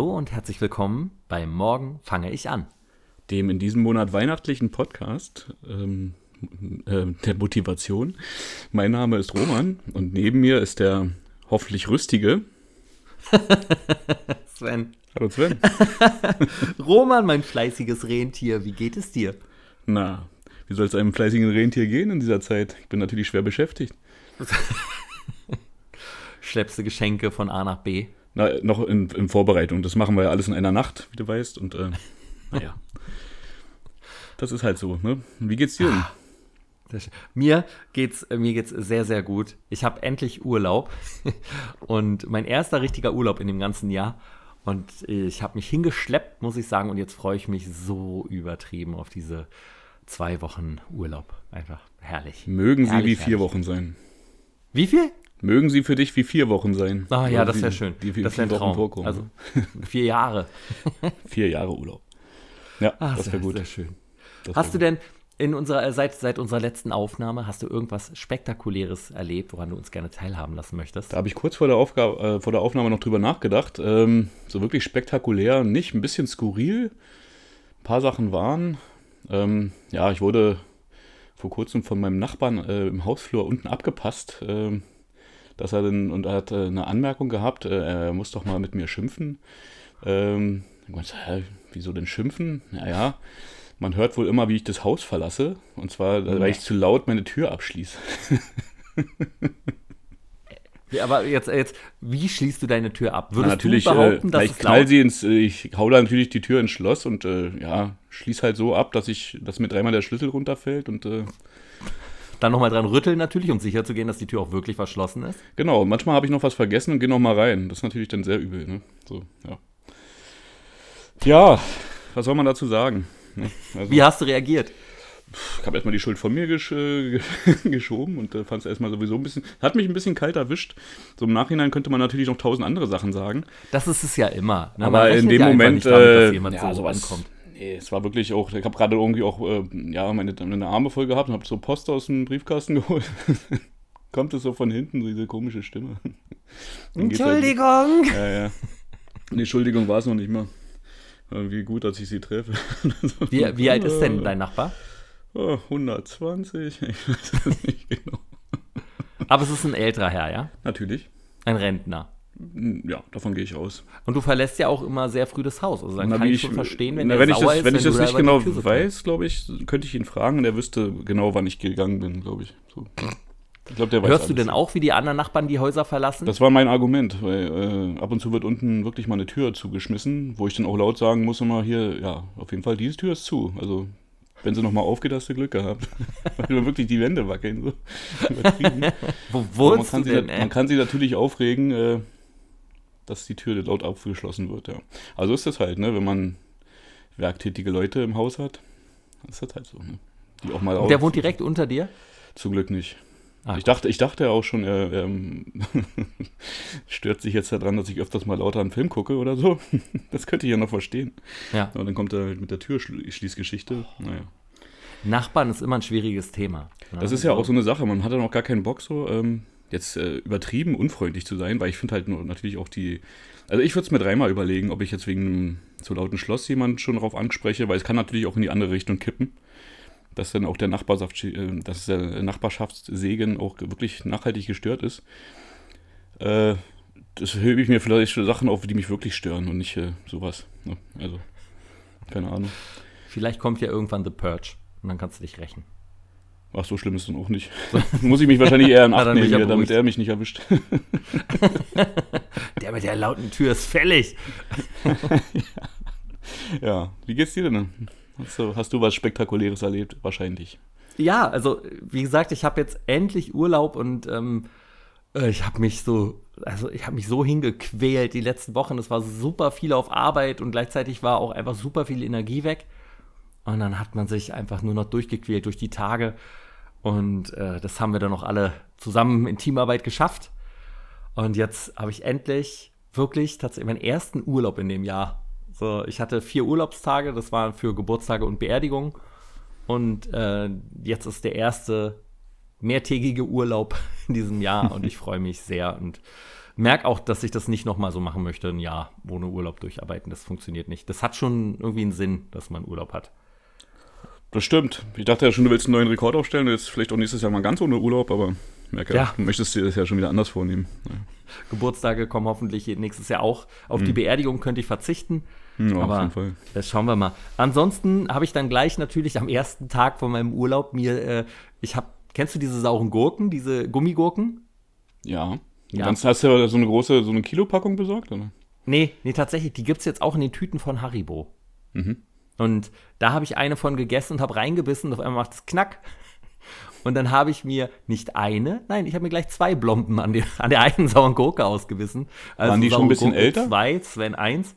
Hallo und herzlich willkommen bei Morgen fange ich an. Dem in diesem Monat weihnachtlichen Podcast ähm, äh, der Motivation. Mein Name ist Roman und neben mir ist der hoffentlich rüstige Sven. Hallo Sven. Roman, mein fleißiges Rentier, wie geht es dir? Na, wie soll es einem fleißigen Rentier gehen in dieser Zeit? Ich bin natürlich schwer beschäftigt. Schleppst du Geschenke von A nach B? Na, noch in, in Vorbereitung. Das machen wir ja alles in einer Nacht, wie du weißt. Und äh, naja. Das ist halt so, ne? Wie geht's dir denn? Mir geht's, mir geht's sehr, sehr gut. Ich habe endlich Urlaub und mein erster richtiger Urlaub in dem ganzen Jahr. Und ich habe mich hingeschleppt, muss ich sagen. Und jetzt freue ich mich so übertrieben auf diese zwei Wochen Urlaub. Einfach herrlich. Mögen sie herrlich, wie vier herrlich. Wochen sein. Wie viel? Mögen sie für dich wie vier Wochen sein. Ah ja, Oder das wäre schön. Wie, wie das wäre ein Traum. vorkommen. Also vier Jahre. vier Jahre Urlaub. Ja, Ah, das wäre gut. Sehr schön. Das Hast du wär denn in unserer, äh, seit, seit unserer letzten Aufnahme, hast du irgendwas Spektakuläres erlebt, woran du uns gerne teilhaben lassen möchtest? Da habe ich kurz vor der, Aufgabe, äh, vor der Aufnahme noch drüber nachgedacht. Ähm, so wirklich spektakulär nicht, ein bisschen skurril. Ein paar Sachen waren. Ähm, ja, ich wurde vor kurzem von meinem Nachbarn äh, im Hausflur unten abgepasst. ähm, dass er dann, und er hat äh, eine Anmerkung gehabt, äh, er muss doch mal mit mir schimpfen. Ähm, meinte, hä, wieso denn schimpfen? Naja, man hört wohl immer, wie ich das Haus verlasse. Und zwar, äh, weil ich zu laut meine Tür abschließe. Ja, aber jetzt, jetzt, wie schließt du deine Tür ab? Würdest Na, natürlich, du behaupten, äh, dass ich es knall sie ins, äh, ich hau da natürlich die Tür ins Schloss und äh, ja, schließ halt so ab, dass ich, dass mir dreimal der Schlüssel runterfällt und äh, Dann nochmal dran rütteln natürlich, um sicher zu gehen, dass die Tür auch wirklich verschlossen ist. genau, manchmal habe ich noch was vergessen und gehe noch mal rein. Das ist natürlich dann sehr übel, ne? So, ja. Ja, was soll man dazu sagen? Ne? Also, Wie hast du reagiert? ich habe erstmal die Schuld von mir gesch äh, geschoben und äh, fand es erstmal sowieso ein bisschen, hat mich ein bisschen kalt erwischt. So im Nachhinein könnte man natürlich noch tausend andere Sachen sagen. Das ist es ja immer. ne? Man Aber in dem ja Moment, damit, dass äh, jemand ja, so sowas, ankommt. Nee, es war wirklich auch, ich habe gerade irgendwie auch, äh, ja, meine, meine Arme voll gehabt und habe so Post aus dem Briefkasten geholt. Kommt es so von hinten, so diese komische Stimme. Halt- Entschuldigung! ja, ja. Nee, Entschuldigung war es noch nicht mal. Äh, Wie gut, dass ich sie treffe. Wie, wie alt ist denn dein Nachbar? Oh, 120, ich weiß es nicht genau. Aber es ist ein älterer Herr, ja? Natürlich. Ein Rentner. Ja, davon gehe ich aus. Und du verlässt ja auch immer sehr früh das Haus. Also dann Na, kann ich schon verstehen, wenn na, er wenn ich sauer das, ist, wenn ich du das da nicht genau weiß, glaube ich, könnte ich ihn fragen und er wüsste genau, wann ich gegangen bin, glaube ich. So. Ich der weiß Hörst du alles. denn auch, wie die anderen Nachbarn die Häuser verlassen? Das war mein Argument, weil äh, ab und zu wird unten wirklich mal eine Tür zugeschmissen, wo ich dann auch laut sagen muss immer hier, ja, auf jeden Fall, diese Tür ist zu. Also, wenn sie nochmal aufgeht, hast du Glück gehabt. weil wirklich die Wände wackeln. So. Wo Aber man, wohnst kann du denn, ey? man kann sich natürlich aufregen, äh, dass die Tür laut abgeschlossen wird, ja. Also ist das halt, ne, wenn man werktätige Leute im Haus hat, ist das halt so, ne? Die auch mal Und der wohnt direkt unter dir? Zum Glück nicht. Ah, ich, dachte, ich dachte auch schon, er ähm, stört sich jetzt daran, dass ich öfters mal lauter einen Film gucke oder so. Das könnte ich ja noch verstehen. Ja. Aber dann kommt er halt mit der Türschließgeschichte. Naja. Nachbarn ist immer ein schwieriges Thema. ne? Das ist ja auch so eine Sache. Man hat ja noch gar keinen Bock, so ähm, jetzt äh, übertrieben unfreundlich zu sein, weil ich finde halt natürlich auch die. Also ich würde es mir dreimal überlegen, ob ich jetzt wegen einem zu lauten Schloss jemand schon drauf anspreche, weil es kann natürlich auch in die andere Richtung kippen. Dass dann auch der, Nachbarschaft, äh, dass der Nachbarschaftssegen auch wirklich nachhaltig gestört ist. Äh, das hebe ich mir vielleicht für Sachen auf, die mich wirklich stören und nicht äh, sowas. Ne? Also, keine Ahnung. Vielleicht kommt ja irgendwann The Purge und dann kannst du dich rächen. Ach, so schlimm ist es dann auch nicht. Muss ich mich wahrscheinlich eher in Acht nehmen, ja hier, damit er mich nicht erwischt. Der mit der lauten Tür ist fällig. Ja, wie geht's dir denn? Hast du, hast du was Spektakuläres erlebt? Wahrscheinlich. Ja, also wie gesagt, ich habe jetzt endlich Urlaub und ähm, äh, ich habe mich so, also ich habe mich so hingequält die letzten Wochen. Es war super viel auf Arbeit und gleichzeitig war auch einfach super viel Energie weg. Und dann hat man sich einfach nur noch durchgequält durch die Tage. Und äh, das haben wir dann auch alle zusammen in Teamarbeit geschafft. Und jetzt habe ich endlich wirklich tatsächlich meinen ersten Urlaub in dem Jahr. So, ich hatte vier Urlaubstage, das waren für Geburtstage und Beerdigung. Und äh, jetzt ist der erste mehrtägige Urlaub in diesem Jahr und ich freue mich sehr. Und merke auch, dass ich das nicht nochmal so machen möchte, ein Jahr ohne Urlaub durcharbeiten. Das funktioniert nicht. Das hat schon irgendwie einen Sinn, dass man Urlaub hat. Das stimmt. Ich dachte ja schon, du willst einen neuen Rekord aufstellen. Jetzt vielleicht auch nächstes Jahr mal ganz ohne Urlaub, aber merke, Ja. du möchtest dir das ja schon wieder anders vornehmen. Ja. Geburtstage kommen hoffentlich nächstes Jahr auch. Auf die Beerdigung könnte ich verzichten. Hm, auf Aber jeden Fall. das schauen wir mal. Ansonsten habe ich dann gleich natürlich am ersten Tag von meinem Urlaub mir, äh, ich habe, kennst du diese sauren Gurken, diese Gummigurken? Ja. Ja. Dann hast du ja so eine große, so eine Kilopackung besorgt, oder? Nee, nee, tatsächlich, die gibt es jetzt auch in den Tüten von Haribo. Und da habe ich eine von gegessen und habe reingebissen und auf einmal macht es Knack. Und dann habe ich mir nicht eine, nein, ich habe mir gleich zwei Blomben an, die, an der einen sauren Gurke ausgebissen. Also Waren die schon ein bisschen Gurke älter? Zwei, Sven eins.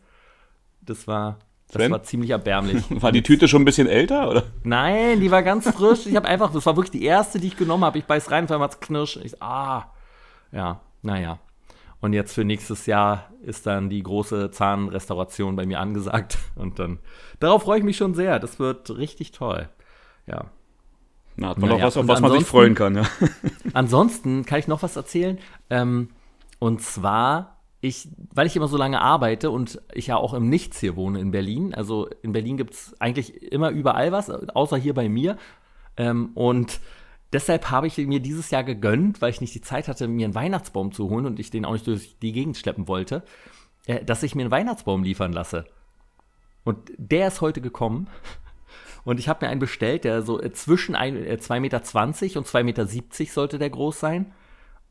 Das war, das Sven? war ziemlich erbärmlich. War die Tüte schon ein bisschen älter, oder? Nein, die war ganz frisch. Ich habe einfach, das war wirklich die erste, die ich genommen habe. Ich beiß rein, auf einmal hat's knirsch. Ich, ah, ja, naja. Und jetzt für nächstes Jahr ist dann die große Zahnrestauration bei mir angesagt. Und dann, darauf freue ich mich schon sehr. Das wird richtig toll. Ja. Na, hat man Naja, doch was, auf und was man sich freuen kann, ja. Ansonsten kann ich noch was erzählen. Ähm, und zwar, ich, weil ich immer so lange arbeite und ich ja auch im Nichts hier wohne in Berlin. Also in Berlin gibt es eigentlich immer überall was, außer hier bei mir. Ähm, und deshalb habe ich mir dieses Jahr gegönnt, weil ich nicht die Zeit hatte, mir einen Weihnachtsbaum zu holen und ich den auch nicht durch die Gegend schleppen wollte, äh, dass ich mir einen Weihnachtsbaum liefern lasse. Und der ist heute gekommen. Und ich habe mir einen bestellt, der so äh, zwischen ein- äh, 2,20 Meter und 2,70 Meter sollte der groß sein.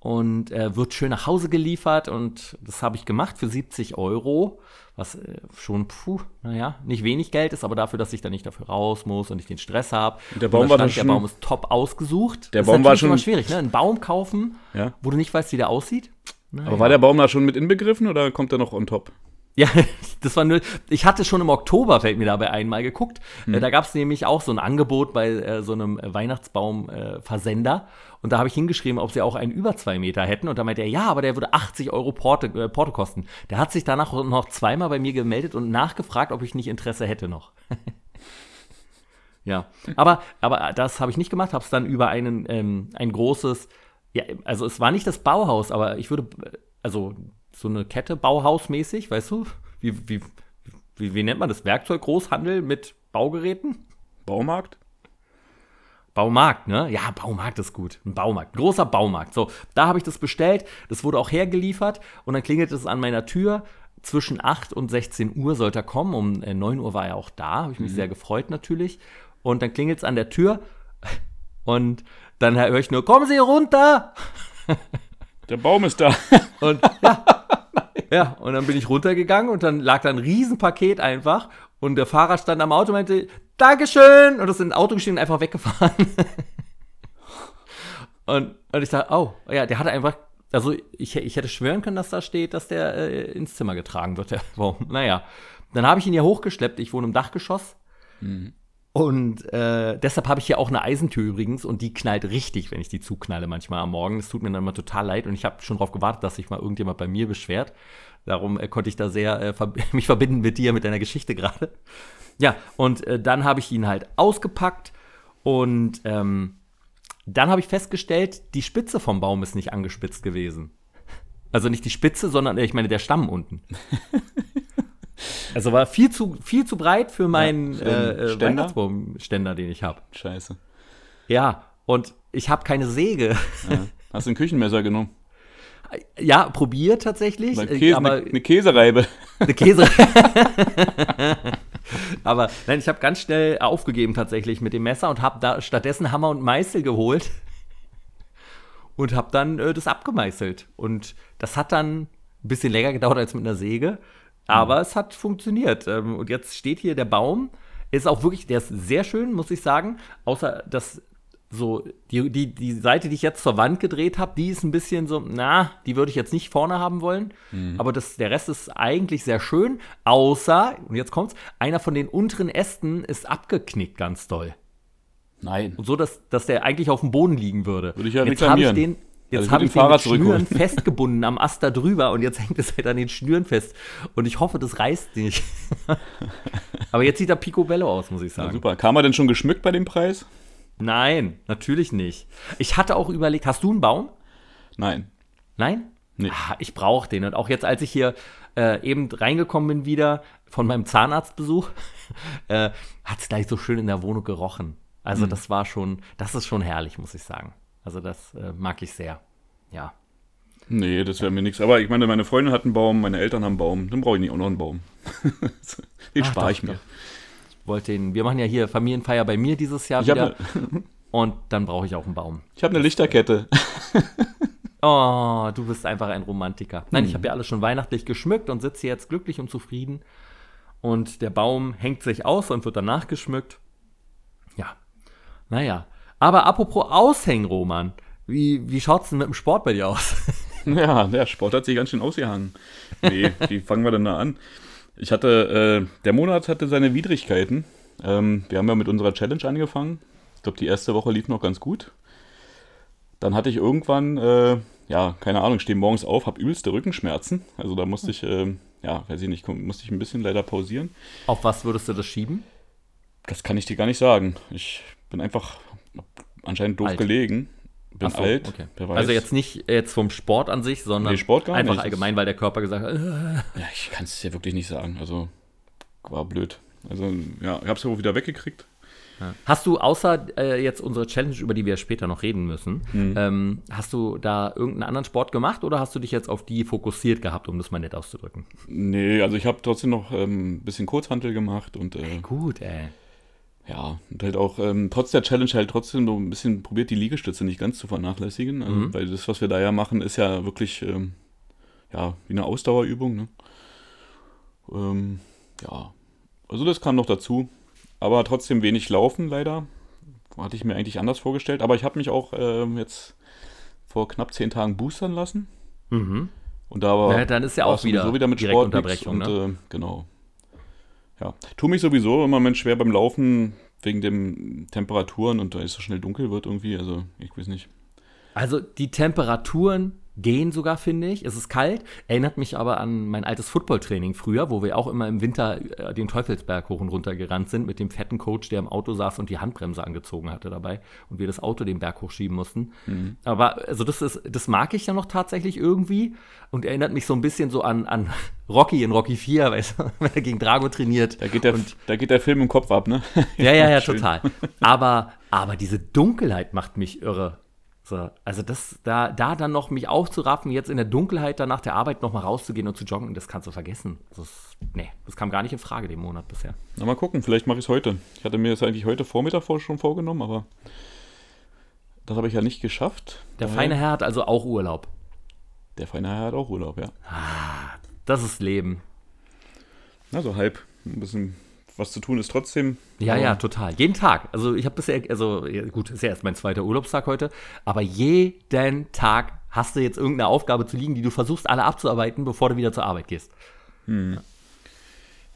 Und äh, wird schön nach Hause geliefert. Und das habe ich gemacht für 70 Euro. Was äh, schon, puh, naja, nicht wenig Geld ist, aber dafür, dass ich dann nicht dafür raus muss und ich den Stress habe. Der Baum war Der schon- Baum ist top ausgesucht. Der Das ist Baum war natürlich schon- immer schwierig, ne? Einen Baum kaufen, Ja. wo du nicht weißt, wie der aussieht. Naja. Aber war der Baum da schon mit inbegriffen oder kommt er noch on top? Ja, das war nur. Ich hatte schon im Oktober, fällt mir dabei einmal geguckt. Äh, da gab es nämlich auch so ein Angebot bei äh, so einem Weihnachtsbaum-Versender. und da habe ich hingeschrieben, ob sie auch einen über zwei Meter hätten. Und da meinte er, ja, aber der würde 80 Euro Porte, äh, Porto kosten. Der hat sich danach noch zweimal bei mir gemeldet und nachgefragt, ob ich nicht Interesse hätte noch. ja, aber, aber das habe ich nicht gemacht, habe es dann über einen, ähm, ein großes, ja, also es war nicht das Bauhaus, aber ich würde, äh, also so eine Kette Bauhausmäßig, weißt du? Wie, wie, wie, wie nennt man das? Werkzeuggroßhandel mit Baugeräten? Baumarkt? Baumarkt, ne? Ja, Baumarkt ist gut. Ein Baumarkt. Ein großer Baumarkt. So, da habe ich das bestellt. Das wurde auch hergeliefert. Und dann klingelt es an meiner Tür. Zwischen 8 und 16 Uhr sollte er kommen. Um äh, 9 Uhr war er auch da. Habe ich mich sehr gefreut natürlich. Und dann klingelt es an der Tür. Und dann höre ich nur, kommen Sie runter! Der Baum ist da. Und ja, ja, und dann bin ich runtergegangen und dann lag da ein Riesenpaket einfach und der Fahrer stand am Auto und meinte, Dankeschön! Und ist in ein Auto gestiegen und einfach weggefahren. und, und ich dachte, oh, ja, der hatte einfach, also ich, ich hätte schwören können, dass da steht, dass der äh, ins Zimmer getragen wird, der Baum. Naja, dann habe ich ihn hier hochgeschleppt, ich wohne im Dachgeschoss. Und äh, deshalb habe ich hier auch eine Eisentür übrigens und die knallt richtig, wenn ich die zuknalle manchmal am Morgen. Das tut mir dann immer total leid und ich habe schon darauf gewartet, dass sich mal irgendjemand bei mir beschwert. Darum äh, konnte ich da sehr äh, verb mich verbinden mit dir, mit deiner Geschichte gerade. Ja, und äh, dann habe ich ihn halt ausgepackt und ähm, dann habe ich festgestellt, die Spitze vom Baum ist nicht angespitzt gewesen. Also nicht die Spitze, sondern äh, ich meine der Stamm unten. Also war viel zu, viel zu breit für meinen den äh, äh, Ständer? Weihnachtsbaumständer, den ich habe. Scheiße. Ja, und ich habe keine Säge. Ja. Hast du ein Küchenmesser genommen? Ja, probiert tatsächlich. Eine, äh, Käse, aber eine, eine Käsereibe. eine Käse. aber nein, ich habe ganz schnell aufgegeben tatsächlich mit dem Messer und habe da stattdessen Hammer und Meißel geholt und habe dann äh, das abgemeißelt. Und das hat dann ein bisschen länger gedauert als mit einer Säge, aber es hat funktioniert. Ähm, und jetzt steht hier der Baum. Ist auch wirklich, der ist sehr schön, muss ich sagen. Außer dass so die, die, die Seite, die ich jetzt zur Wand gedreht habe, die ist ein bisschen so, na, die würde ich jetzt nicht vorne haben wollen. Aber das, der Rest ist eigentlich sehr schön. Außer, und jetzt kommt's, einer von den unteren Ästen ist abgeknickt ganz doll. Nein. Und so, dass, dass der eigentlich auf dem Boden liegen würde. Würde ich ja jetzt habe ich reklamieren. den, Also jetzt ich habe ich den den Schnüren festgebunden am Ast da drüber und jetzt hängt es halt an den Schnüren fest. Und ich hoffe, das reißt nicht. Aber jetzt sieht er picobello aus, muss ich Ja, sagen. super. Kam er denn schon geschmückt bei dem Preis? Nein, natürlich nicht. Ich hatte auch überlegt, hast du einen Baum? Nein. Nein? Nee. Ah, ich brauche den. Und auch jetzt, als ich hier äh, eben reingekommen bin wieder von meinem Zahnarztbesuch, äh, hat es gleich so schön in der Wohnung gerochen. Also mhm. das war schon, das ist schon herrlich, muss ich sagen. Also das äh, mag ich sehr. Ja. Nee, das wäre mir nichts. Aber ich meine, meine Freundin hat einen Baum, meine Eltern haben einen Baum. Dann brauche ich nicht auch noch einen Baum. den spare ich mir. Ich wollte den, wir machen ja hier Familienfeier bei mir dieses Jahr ich wieder. Ne, und dann brauche ich auch einen Baum. Ich habe eine Lichterkette. oh, du bist einfach ein Romantiker. Nein, hm. ich habe ja alles schon weihnachtlich geschmückt und sitze jetzt glücklich und zufrieden. Und der Baum hängt sich aus und wird danach geschmückt. Ja. Naja. Aber apropos Aushängen, Roman. Wie, wie es denn mit dem Sport bei dir aus? Ja, der Sport hat sich ganz schön ausgehangen. Nee, wie fangen wir denn da an? Ich hatte, äh, der Monat hatte seine Widrigkeiten. Ähm, wir haben ja mit unserer Challenge angefangen. Ich glaube, die erste Woche lief noch ganz gut. Dann hatte ich irgendwann, äh, ja, keine Ahnung, stehe morgens auf, habe übelste Rückenschmerzen. Also da musste ich, äh, ja, weiß ich nicht, musste ich ein bisschen leider pausieren. Auf was würdest du das schieben? Das kann ich dir gar nicht sagen. Ich bin einfach anscheinend doof Alt. gelegen bin so, alt. Okay. Also jetzt nicht jetzt vom Sport an sich, sondern nee, einfach nicht. allgemein, weil der Körper gesagt hat. Äh. Ja, ich kann es ja wirklich nicht sagen. Also war blöd. Also ja, ich habe es ja wieder weggekriegt. Ja. Hast du außer äh, jetzt unsere Challenge, über die wir später noch reden müssen, mhm. ähm, hast du da irgendeinen anderen Sport gemacht oder hast du dich jetzt auf die fokussiert gehabt, um das mal nett auszudrücken? Nee, also ich habe trotzdem noch ein ähm, bisschen Kurzhantel gemacht und äh, gut, ey ja, und halt auch ähm, trotz der Challenge halt trotzdem so ein bisschen probiert, die Liegestütze nicht ganz zu vernachlässigen. Also, mhm. Weil das, was wir da ja machen, ist ja wirklich ähm, ja, wie eine Ausdauerübung. Ne? Ähm, ja, also das kam noch dazu. Aber trotzdem wenig Laufen leider. Hatte ich mir eigentlich anders vorgestellt. Aber ich habe mich auch ähm, jetzt vor knapp zehn Tagen boostern lassen. Mhm. Und da war ja, dann ist ja auch wieder, so wieder mit Sport und ne? äh, genau. Ja, tu mich sowieso immer Mensch schwer beim Laufen wegen den Temperaturen und da es so schnell dunkel wird irgendwie. Also, ich weiß nicht. Also, die Temperaturen gehen sogar, finde ich. Es ist kalt, erinnert mich aber an mein altes Footballtraining früher, wo wir auch immer im Winter äh, den Teufelsberg hoch und runter gerannt sind mit dem fetten Coach, der im Auto saß und die Handbremse angezogen hatte dabei und wir das Auto den Berg hochschieben mussten. Mhm. Aber also das ist, das mag ich ja noch tatsächlich irgendwie und erinnert mich so ein bisschen so an, an Rocky in Rocky 4, weißt du, wenn er gegen Drago trainiert. Da geht der, und, da geht der Film im Kopf ab, ne? ja, ja, ja, total. Aber, aber diese Dunkelheit macht mich irre. So, also das, da, da dann noch mich aufzuraffen, jetzt in der Dunkelheit dann nach der Arbeit noch mal rauszugehen und zu joggen, das kannst du vergessen. Das, nee, das kam gar nicht in Frage den Monat bisher. Na, mal gucken, vielleicht mache ich es heute. Ich hatte mir das eigentlich heute Vormittag schon vorgenommen, aber das habe ich ja nicht geschafft. Der feine Herr hat also auch Urlaub. Der feine Herr hat auch Urlaub, ja. Ah, das ist Leben. Also halb. Ein bisschen was zu tun ist trotzdem. Ja, ja, total. Jeden Tag. Also ich habe bisher, also gut, ist ja erst mein zweiter Urlaubstag heute, aber jeden Tag hast du jetzt irgendeine Aufgabe zu liegen, die du versuchst alle abzuarbeiten, bevor du wieder zur Arbeit gehst. Hm. Ja.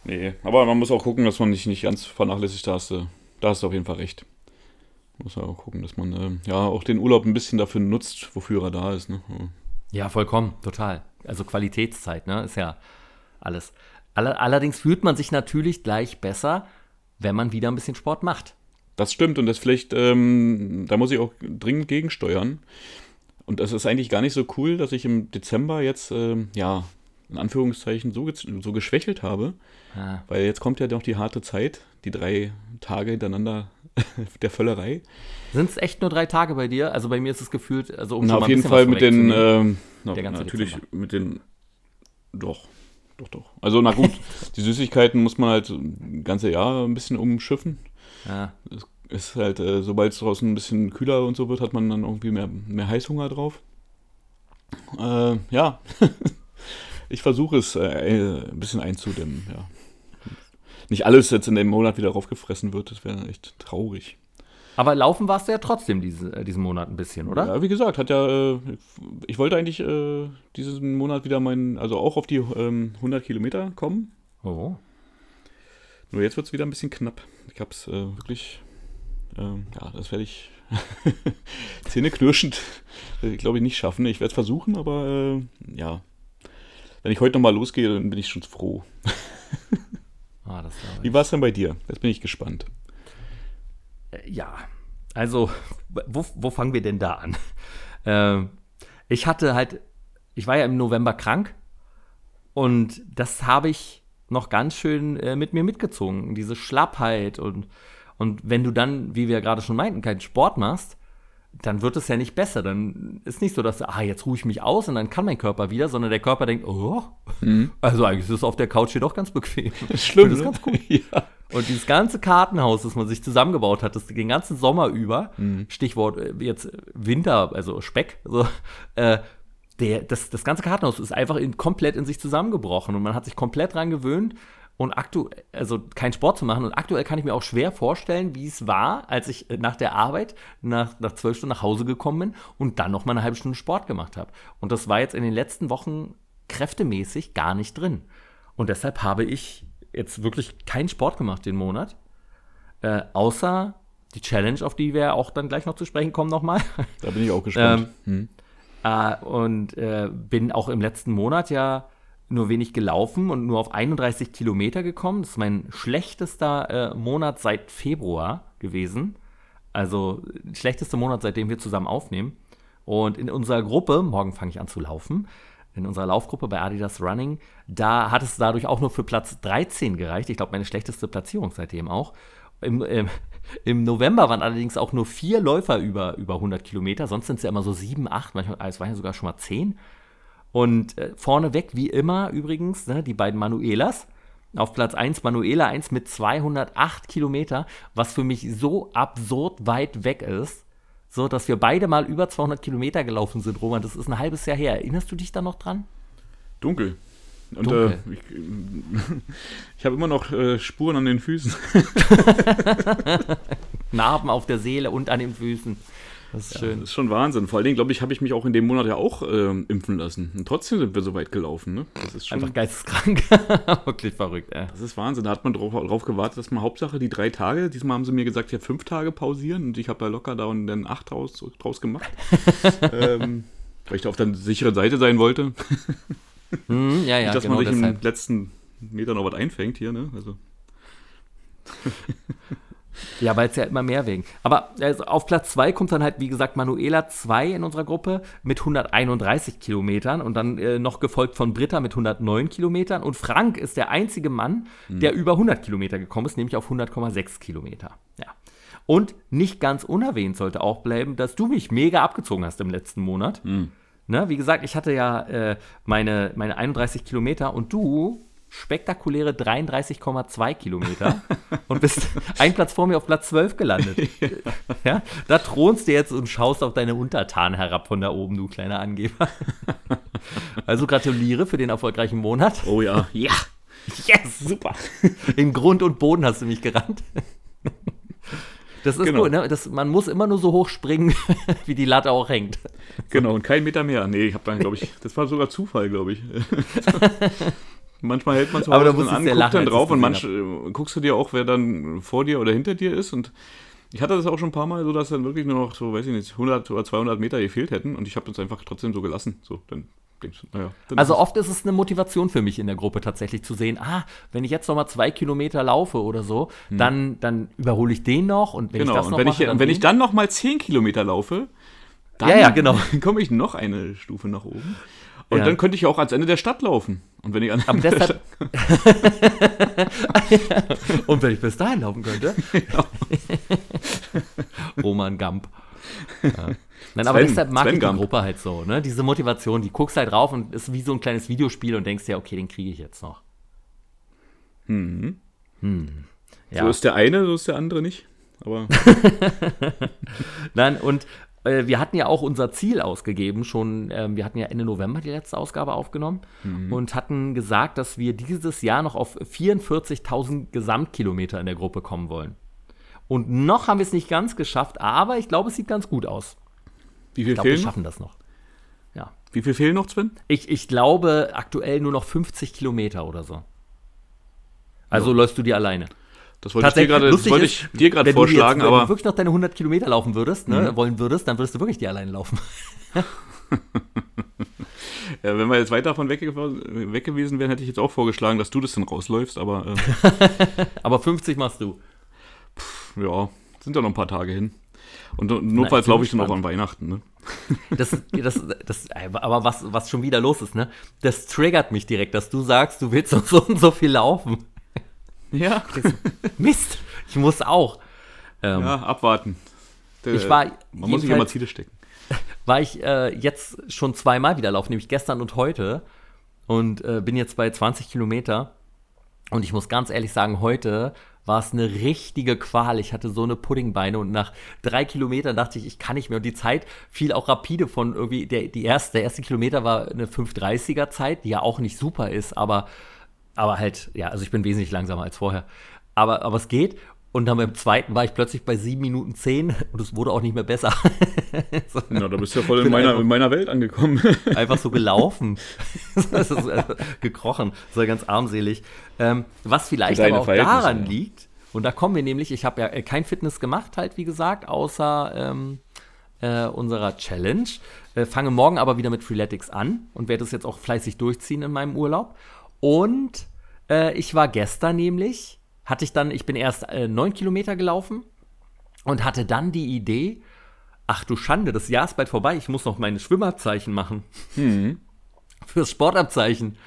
Nee, aber man muss auch gucken, dass man nicht, nicht ganz vernachlässigt, da hast du, da hast du auf jeden Fall recht. Muss man auch gucken, dass man äh, ja auch den Urlaub ein bisschen dafür nutzt, wofür er da ist. Ne? Ja, vollkommen, total. Also Qualitätszeit, ne? Ist ja alles. Allerdings fühlt man sich natürlich gleich besser, wenn man wieder ein bisschen Sport macht. Das stimmt und das vielleicht, ähm, da muss ich auch dringend gegensteuern. Und es ist eigentlich gar nicht so cool, dass ich im Dezember jetzt, ähm, ja, in Anführungszeichen so, so geschwächelt habe. Ah. Weil jetzt kommt ja noch die harte Zeit, die drei Tage hintereinander der Völlerei. Sind es echt nur drei Tage bei dir? Also bei mir ist es gefühlt, also um Na, auf jeden Fall mit den, ähm, na, natürlich Dezember. mit den, doch, doch, doch. Also, na gut, die Süßigkeiten muss man halt das ganze Jahr ein bisschen umschiffen. Ja. Es ist halt, äh, sobald es draußen ein bisschen kühler und so wird, hat man dann irgendwie mehr, mehr Heißhunger drauf. Äh, ja. ich versuche es äh, ein bisschen einzudämmen, ja. Nicht alles jetzt in dem Monat wieder raufgefressen wird, das wäre echt traurig. Aber laufen warst du ja trotzdem diese, äh, diesen Monat ein bisschen, oder? Ja, wie gesagt, hat ja, äh, ich wollte eigentlich äh, diesen Monat wieder meinen, also auch auf die ähm, 100 Kilometer kommen. Oh. Nur jetzt wird es wieder ein bisschen knapp. Ich habe es äh, wirklich, ähm, ja, das werde ich zähneknirschend, äh, glaube ich, nicht schaffen. Ich werde es versuchen, aber äh, ja, wenn ich heute nochmal losgehe, dann bin ich schon froh. ah, Wie war es denn bei dir? Jetzt bin ich gespannt. Ja, also, wo, wo fangen wir denn da an? Ähm, ich hatte halt ich war ja im November krank und das habe ich noch ganz schön äh, mit mir mitgezogen. Diese Schlappheit und, und wenn du dann, wie wir gerade schon meinten, keinen Sport machst, dann wird es ja nicht besser. Dann ist nicht so, dass, ah, jetzt ruhe ich mich aus und dann kann mein Körper wieder, sondern der Körper denkt, oh, mhm. also eigentlich ist es auf der Couch hier doch ganz bequem. Das ist schlimm, das ist ne? ganz gut. ja. Und dieses ganze Kartenhaus, das man sich zusammengebaut hat, das den ganzen Sommer über, mhm. Stichwort äh, jetzt Winter, also Speck, so, äh, der, das, das ganze Kartenhaus ist einfach in, komplett in sich zusammengebrochen und man hat sich komplett dran gewöhnt und aktuell, also keinen Sport zu machen. Und aktuell kann ich mir auch schwer vorstellen, wie es war, als ich nach der Arbeit nach, nach zwölf Stunden nach Hause gekommen bin und dann noch mal eine halbe Stunde Sport gemacht habe. Und das war jetzt in den letzten Wochen kräftemäßig gar nicht drin. Und deshalb habe ich jetzt wirklich keinen Sport gemacht den Monat. Äh, außer die Challenge, auf die wir auch dann gleich noch zu sprechen kommen nochmal. Da bin ich auch gespannt. ähm, hm. Äh, und äh, bin auch im letzten Monat ja nur wenig gelaufen und nur auf 31 Kilometer gekommen. Das ist mein schlechtester äh, Monat seit Februar gewesen. Also schlechtester Monat, seitdem wir zusammen aufnehmen. Und in unserer Gruppe, morgen fange ich an zu laufen, in unserer Laufgruppe bei Adidas Running, da hat es dadurch auch nur für Platz 13 gereicht. Ich glaube, meine schlechteste Platzierung seitdem auch. Im, im, Im, November waren allerdings auch nur vier Läufer über, über 100 Kilometer. Sonst sind es ja immer so sieben, acht, manchmal, es waren ja sogar schon mal zehn. Und äh, vorneweg, wie immer übrigens, ne, die beiden Manuelas. Auf Platz 1 Manuela 1 mit 208 Kilometer, was für mich so absurd weit weg ist. So, dass wir beide mal über 200 Kilometer gelaufen sind, Roman. Das ist ein halbes Jahr her. Erinnerst du dich da noch dran? Dunkel. Und äh, ich, ich habe immer noch äh, Spuren an den Füßen. Narben auf der Seele und an den Füßen. Das ist ja, schön. Das ist schon Wahnsinn. Vor allen Dingen, glaube ich, habe ich mich auch in dem Monat ja auch ähm, impfen lassen. Und trotzdem sind wir so weit gelaufen. Ne? Das ist schon, Einfach geisteskrank. Wirklich verrückt, ey. Das ist Wahnsinn. Da hat man drauf, drauf gewartet, dass man Hauptsache die drei Tage, diesmal haben sie mir gesagt, ja fünf Tage pausieren. Und ich habe da locker da und dann acht draus, draus gemacht. ähm, weil ich da auf der sicheren Seite sein wollte. Hm, ja, ja, Nicht, dass genau man sich deshalb. im letzten Meter noch was einfängt hier, ne? Also. Ja, weil es ja immer mehr wegen. Aber also auf Platz 2 kommt dann halt, wie gesagt, Manuela 2 in unserer Gruppe mit 131 Kilometern und dann äh, noch gefolgt von Britta mit 109 Kilometern. Und Frank ist der einzige Mann, hm. der über 100 Kilometer gekommen ist, nämlich auf 100,6 Kilometer. Ja. Und nicht ganz unerwähnt sollte auch bleiben, dass du mich mega abgezogen hast im letzten Monat. Hm. Ne? Wie gesagt, ich hatte ja äh, meine, meine 31 Kilometer und du spektakuläre 33,2 Kilometer und bist ein Platz vor mir auf Platz 12 gelandet. ja. ja. Da thronst du jetzt und schaust auf deine Untertanen herab von da oben, du kleiner Angeber. also gratuliere für den erfolgreichen Monat. Oh ja. Ja. Yes, super. In Grund und Boden hast du mich gerannt. Das ist genau. gut, ne? Das, man muss immer nur so hoch springen, wie die Latte auch hängt. Genau, und kein Meter mehr. Nee, ich habe dann, glaube ich, das war sogar Zufall, glaube ich. Manchmal hält man so Aber da an, guckt lachen, dann drauf und manchmal guckst du dir auch, wer dann vor dir oder hinter dir ist und ich hatte das auch schon ein paar Mal so, dass dann wirklich nur noch so, weiß ich nicht, 100 oder 200 Meter gefehlt hätten und ich habe das einfach trotzdem so gelassen. So, dann naja, also oft ist es eine Motivation für mich in der Gruppe tatsächlich zu sehen, ah, wenn ich jetzt noch mal zwei Kilometer laufe oder so, hm. dann, dann überhole ich den noch und wenn genau. ich das noch und wenn mache, ich, und wenn ich dann noch mal zehn Kilometer laufe, dann ja, ja, genau. komme ich noch eine Stufe nach oben. Und ja. dann könnte ich auch ans Ende der Stadt laufen. Und wenn ich an Aber deshalb Und wenn ich bis dahin laufen könnte. Roman Gamp. Ja. Nein, aber Sven, deshalb mag Sven ich die Gump. Gruppe halt so, ne? Diese Motivation, die guckst halt drauf und ist wie so ein kleines Videospiel und denkst ja, okay, den kriege ich jetzt noch. Hm. Hm. Ja. So ist der eine, so ist der andere nicht. Aber. Nein, und wir hatten ja auch unser Ziel ausgegeben, schon, äh, wir hatten ja Ende November die letzte Ausgabe aufgenommen mhm. und hatten gesagt, dass wir dieses Jahr noch auf 44.000 Gesamtkilometer in der Gruppe kommen wollen. Und noch haben wir es nicht ganz geschafft, aber ich glaube, es sieht ganz gut aus. Wie viel ich glaube, fehlen? Wir schaffen das noch. Ja. Wie viel fehlen noch, Sven? Ich, ich glaube aktuell nur noch 50 Kilometer oder so. Also ja. läufst du dir alleine. Das wollte ich dir gerade wollte vorschlagen, jetzt, aber. Wenn du wirklich noch deine 100 Kilometer laufen würdest, ne, mhm. wollen würdest, dann würdest du wirklich dir alleine laufen. ja, wenn wir jetzt weit davon weg, weg, gewesen wären, hätte ich jetzt auch vorgeschlagen, dass du das dann rausläufst, aber. Äh, aber 50 machst du. Pff, ja, sind ja noch ein paar Tage hin. Und notfalls laufe ich dann auch an Weihnachten, ne? Das, das, das, aber was, was schon wieder los ist, ne? Das triggert mich direkt, dass du sagst, du willst noch so und so viel laufen. Ja. Mist, ich muss auch. Ähm, ja, abwarten. Der, ich war, man muss sich immer Ziele stecken. War ich äh, jetzt schon zweimal wieder laufen, nämlich gestern und heute. Und äh, bin jetzt bei 20 Kilometer. Und ich muss ganz ehrlich sagen, heute war es eine richtige Qual. Ich hatte so eine Puddingbeine und nach drei Kilometern dachte ich, ich kann nicht mehr. Und die Zeit fiel auch rapide von irgendwie, der, die erste, der erste Kilometer war eine 5,30er Zeit, die ja auch nicht super ist, aber, aber halt, ja, also ich bin wesentlich langsamer als vorher. Aber, aber es geht. Und dann beim zweiten war ich plötzlich bei 7 Minuten 10 und es wurde auch nicht mehr besser. so, ja, da bist du ja voll in meiner, einfach, in meiner Welt angekommen. einfach so gelaufen. das ist gekrochen. Das war ganz armselig. Ähm, was vielleicht aber auch daran ja. liegt, und da kommen wir nämlich, ich habe ja äh, kein Fitness gemacht, halt wie gesagt, außer ähm, äh, unserer Challenge. Äh, fange morgen aber wieder mit Freeletics an und werde es jetzt auch fleißig durchziehen in meinem Urlaub. Und äh, ich war gestern nämlich hatte ich dann, ich bin erst äh, neun Kilometer gelaufen und hatte dann die Idee, ach du Schande, das Jahr ist bald vorbei, ich muss noch meine Schwimmerzeichen machen. Mhm. Fürs Sportabzeichen.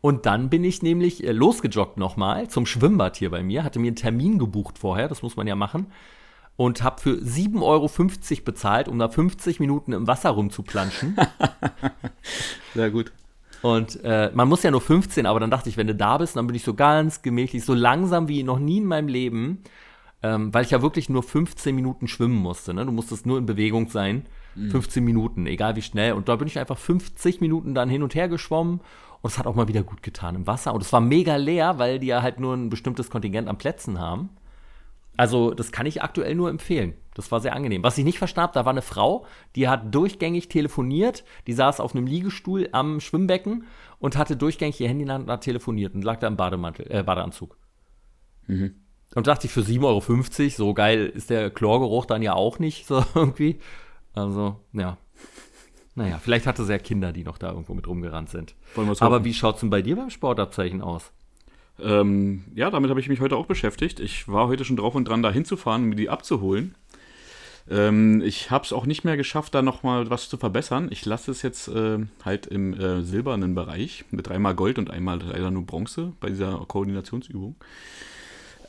Und dann bin ich nämlich äh, losgejoggt nochmal zum Schwimmbad hier bei mir, hatte mir einen Termin gebucht vorher, das muss man ja machen, und habe für 7,50 Euro bezahlt, um da 50 Minuten im Wasser rumzuplanschen. Sehr gut. Und äh, man muss ja nur 15, aber dann dachte ich, wenn du da bist, dann bin ich so ganz gemächlich, so langsam wie noch nie in meinem Leben, ähm, weil ich ja wirklich nur 15 Minuten schwimmen musste. Ne? Du musstest nur in Bewegung sein. Mhm. 15 Minuten, egal wie schnell. Und da bin ich einfach 50 Minuten dann hin und her geschwommen. Und es hat auch mal wieder gut getan im Wasser. Und es war mega leer, weil die ja halt nur ein bestimmtes Kontingent an Plätzen haben. Also, das kann ich aktuell nur empfehlen. Das war sehr angenehm. Was ich nicht verstanden da war eine Frau, die hat durchgängig telefoniert. Die saß auf einem Liegestuhl am Schwimmbecken und hatte durchgängig ihr Handy in der Hand und hat telefoniert und lag da im Bademantel, äh, Badeanzug. Mhm. Und dachte ich, für 7,50 Euro, so geil ist der Chlorgeruch dann ja auch nicht, so irgendwie. Also, ja. Naja, vielleicht hatte sie ja Kinder, die noch da irgendwo mit rumgerannt sind. Aber wie schaut es denn bei dir beim Sportabzeichen aus? Ähm, ja, damit habe ich mich heute auch beschäftigt. Ich war heute schon drauf und dran, da hinzufahren, um mir die abzuholen. Ähm, ich habe es auch nicht mehr geschafft, da nochmal was zu verbessern. Ich lasse es jetzt äh, halt im äh, silbernen Bereich mit dreimal Gold und einmal leider nur Bronze bei dieser Koordinationsübung.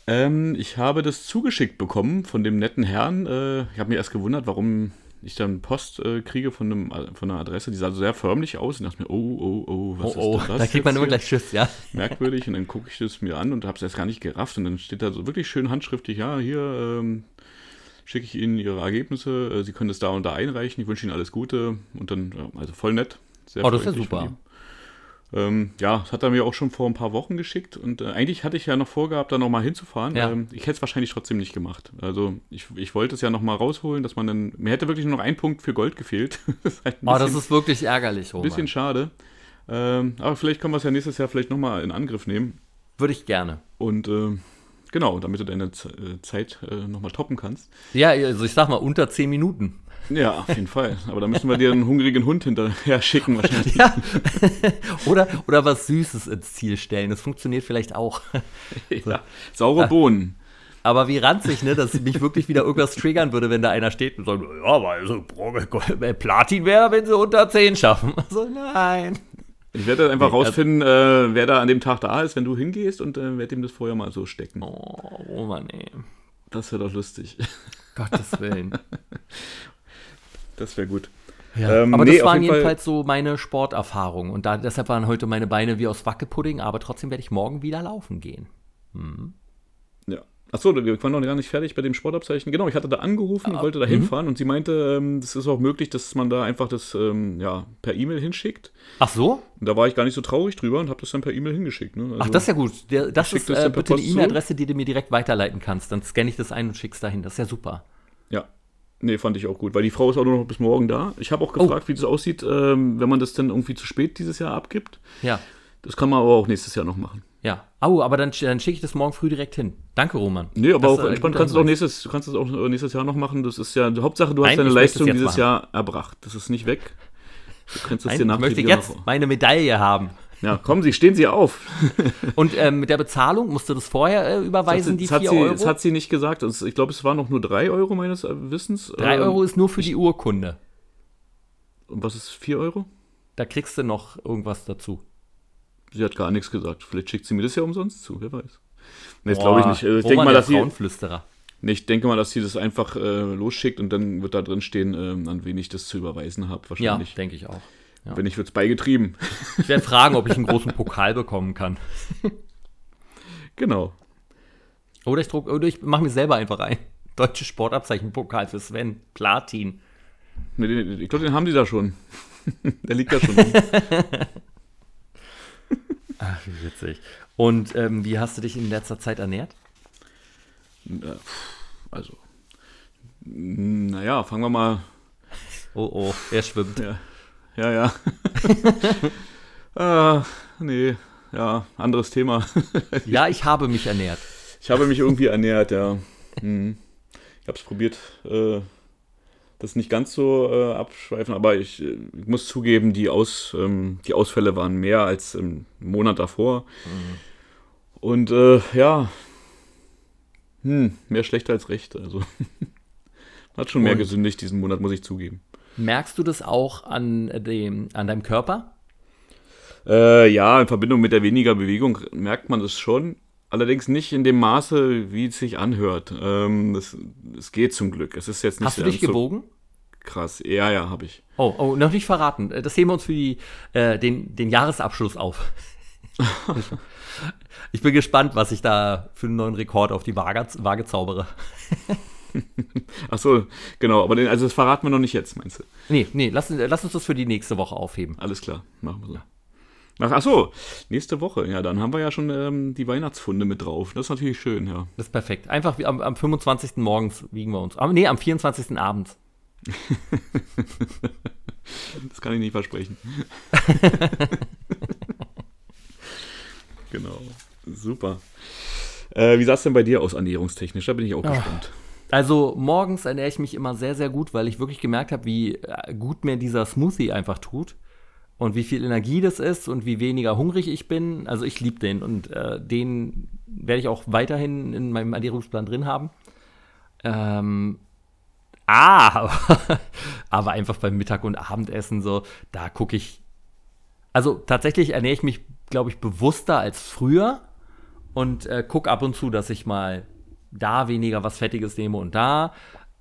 Ähm, ich habe das zugeschickt bekommen von dem netten Herrn. Äh, ich habe mir erst gewundert, warum ich dann Post äh, kriege von, einem, von einer Adresse, die sah so sehr förmlich aus und dachte mir, oh, oh, oh, was oh, ist das? Da kriegt man immer gleich Schiss, ja. Merkwürdig und dann gucke ich das mir an und habe es erst gar nicht gerafft und dann steht da so wirklich schön handschriftlich, ja, hier ähm, schicke ich Ihnen Ihre Ergebnisse, äh, Sie können das da und da einreichen, ich wünsche Ihnen alles Gute und dann, also voll nett. Sehr oh, das ist ja super. Ähm, ja, das hat er mir auch schon vor ein paar Wochen geschickt und äh, eigentlich hatte ich ja noch vorgehabt, da nochmal hinzufahren. Ja. Ähm, ich hätte es wahrscheinlich trotzdem nicht gemacht. Also ich, ich wollte es ja nochmal rausholen, dass man dann, mir hätte wirklich nur noch ein Punkt für Gold gefehlt. das bisschen, oh, das ist wirklich ärgerlich, Roman. Bisschen schade. Ähm, aber vielleicht können wir es ja nächstes Jahr vielleicht nochmal in Angriff nehmen. Würde ich gerne. Und äh, Genau, damit du deine Z äh, Zeit äh, nochmal toppen kannst. Ja, also ich sag mal unter 10 Minuten. Ja, auf jeden Fall. Aber da müssen wir dir einen hungrigen Hund hinterher schicken wahrscheinlich. Ja. oder, oder was Süßes ins Ziel stellen. Das funktioniert vielleicht auch. So. Ja. Saure Bohnen. Aber wie ranzig, ne, dass mich wirklich wieder irgendwas triggern würde, wenn da einer steht und sagt, ja, aber also, Platin wäre, wenn sie unter 10 schaffen. Also nein. Ich werde dann einfach also rausfinden, äh, wer da an dem Tag da ist, wenn du hingehst und äh, werde ihm das vorher mal so stecken. Oh, oh Mann, ey. Das wäre doch lustig. Gottes Willen. Das wäre gut. Ja, ähm, aber nee, das waren jedenfalls so meine Sporterfahrungen. Und da, deshalb waren heute meine Beine wie aus Wackepudding, aber trotzdem werde ich morgen wieder laufen gehen. Mhm. Achso, wir waren noch gar nicht fertig bei dem Sportabzeichen. Genau, ich hatte da angerufen und ah, wollte da mhm. hinfahren und sie meinte, ähm, es ist auch möglich, dass man da einfach das ähm, ja, per E-Mail hinschickt. Ach so? Und da war ich gar nicht so traurig drüber und habe das dann per E-Mail hingeschickt. Ne? Also, Ach, das ist ja gut. Der, das ist das äh, bitte eine E-Mail-Adresse, die du mir direkt weiterleiten kannst. Dann scanne ich das ein und schick's dahin. Das ist ja super. Ja. Nee, fand ich auch gut, weil die Frau ist auch nur noch bis morgen da. Ich habe auch oh. gefragt, oh. wie das aussieht, ähm, wenn man das dann irgendwie zu spät dieses Jahr abgibt. Ja. Das kann man aber auch nächstes Jahr noch machen. Ja. Au, aber dann, dann schicke ich das morgen früh direkt hin. Danke, Roman. Nee, aber das, auch äh, entspannt kannst du auch nächstes, kannst es auch nächstes Jahr noch machen. Das ist ja, die Hauptsache, du hast Nein, deine Leistung dieses machen. Jahr erbracht. Das ist nicht weg. Du kannst es dir Ich möchte jetzt noch. meine Medaille haben. Ja, kommen Sie, stehen Sie auf. Und ähm, mit der Bezahlung, musst du das vorher äh, überweisen, das hat, die 4 Euro? Das hat sie nicht gesagt. Ich glaube, es waren noch nur 3 Euro meines Wissens. 3 ähm, Euro ist nur für die Urkunde. Und was ist 4 Euro? Da kriegst du noch irgendwas dazu. Sie hat gar nichts gesagt. Vielleicht schickt sie mir das ja umsonst zu, wer weiß. Nee, das glaube ich nicht. Äh, Ich denke mal, dass sie, nee, ich denke mal, dass sie das einfach äh, losschickt und dann wird da drin stehen, ähm, an wen ich das zu überweisen habe. Ja, Wahrscheinlich. denke ich auch. Ja. Wenn nicht, wird es beigetrieben. Ich werde fragen, ob ich einen großen Pokal bekommen kann. genau. Oder ich druck, oder ich mache mir selber einfach ein. Deutsche Sportabzeichen-Pokal für Sven. Platin. Nee, den- Ich glaube, den haben die da schon. Der liegt da schon. Ach, wie witzig. Und ähm, wie hast du dich in letzter Zeit ernährt? Äh, also, naja, fangen wir mal. Oh, oh, er schwimmt. Ja, ja. ja. ah, nee, ja, anderes Thema. Ja, ich habe mich ernährt. Ich habe mich irgendwie ernährt, ja. Hm. Ich habe es probiert, äh, das nicht ganz so äh, abschweifen, aber ich, äh, muss zugeben, die, Aus, ähm, die Ausfälle waren mehr als im Monat davor. Und äh, ja, hm, mehr schlecht als recht. Also hat schon mehr Und- gesündigt diesen Monat, muss ich zugeben. Merkst du das auch an, dem, an deinem Körper? Äh, ja, in Verbindung mit der weniger Bewegung merkt man das schon. Allerdings nicht in dem Maße, wie es sich anhört. Ähm, es, es geht zum Glück. Es ist jetzt nicht Hast du dich so gewogen? krass. Ja, ja, habe ich. Oh, oh, noch nicht verraten. Das heben wir uns für die, äh, den, den Jahresabschluss auf. ich bin gespannt, was ich da für einen neuen Rekord auf die Waage, Waage zaubere. Ach so, genau. Aber den, also das verraten wir noch nicht jetzt, meinst du? Nee, nee, lass, lass uns das für die nächste Woche aufheben. Alles klar, machen wir so. Ach, ach so, nächste Woche. Ja, dann haben wir ja schon ähm, die Weihnachtsfunde mit drauf. Das ist natürlich schön, ja. Das ist perfekt. Einfach wie am, am 25. morgens wiegen wir uns. Aber nee, am 24. abends. Das kann ich nicht versprechen. genau. Super. Äh, wie sah es denn bei dir aus, ernährungstechnisch? Da bin ich auch gespannt. Also morgens ernähre ich mich immer sehr, sehr gut, weil ich wirklich gemerkt habe, wie äh, gut mir dieser Smoothie einfach tut und wie viel Energie das ist und wie weniger hungrig ich bin. Also ich liebe den und äh, den werde ich auch weiterhin in meinem Ernährungsplan drin haben. Ähm, ah, aber einfach beim Mittag- und Abendessen so, da gucke ich. Also tatsächlich ernähre ich mich, glaube ich, bewusster als früher und äh, gucke ab und zu, dass ich mal da weniger was Fettiges nehme und da.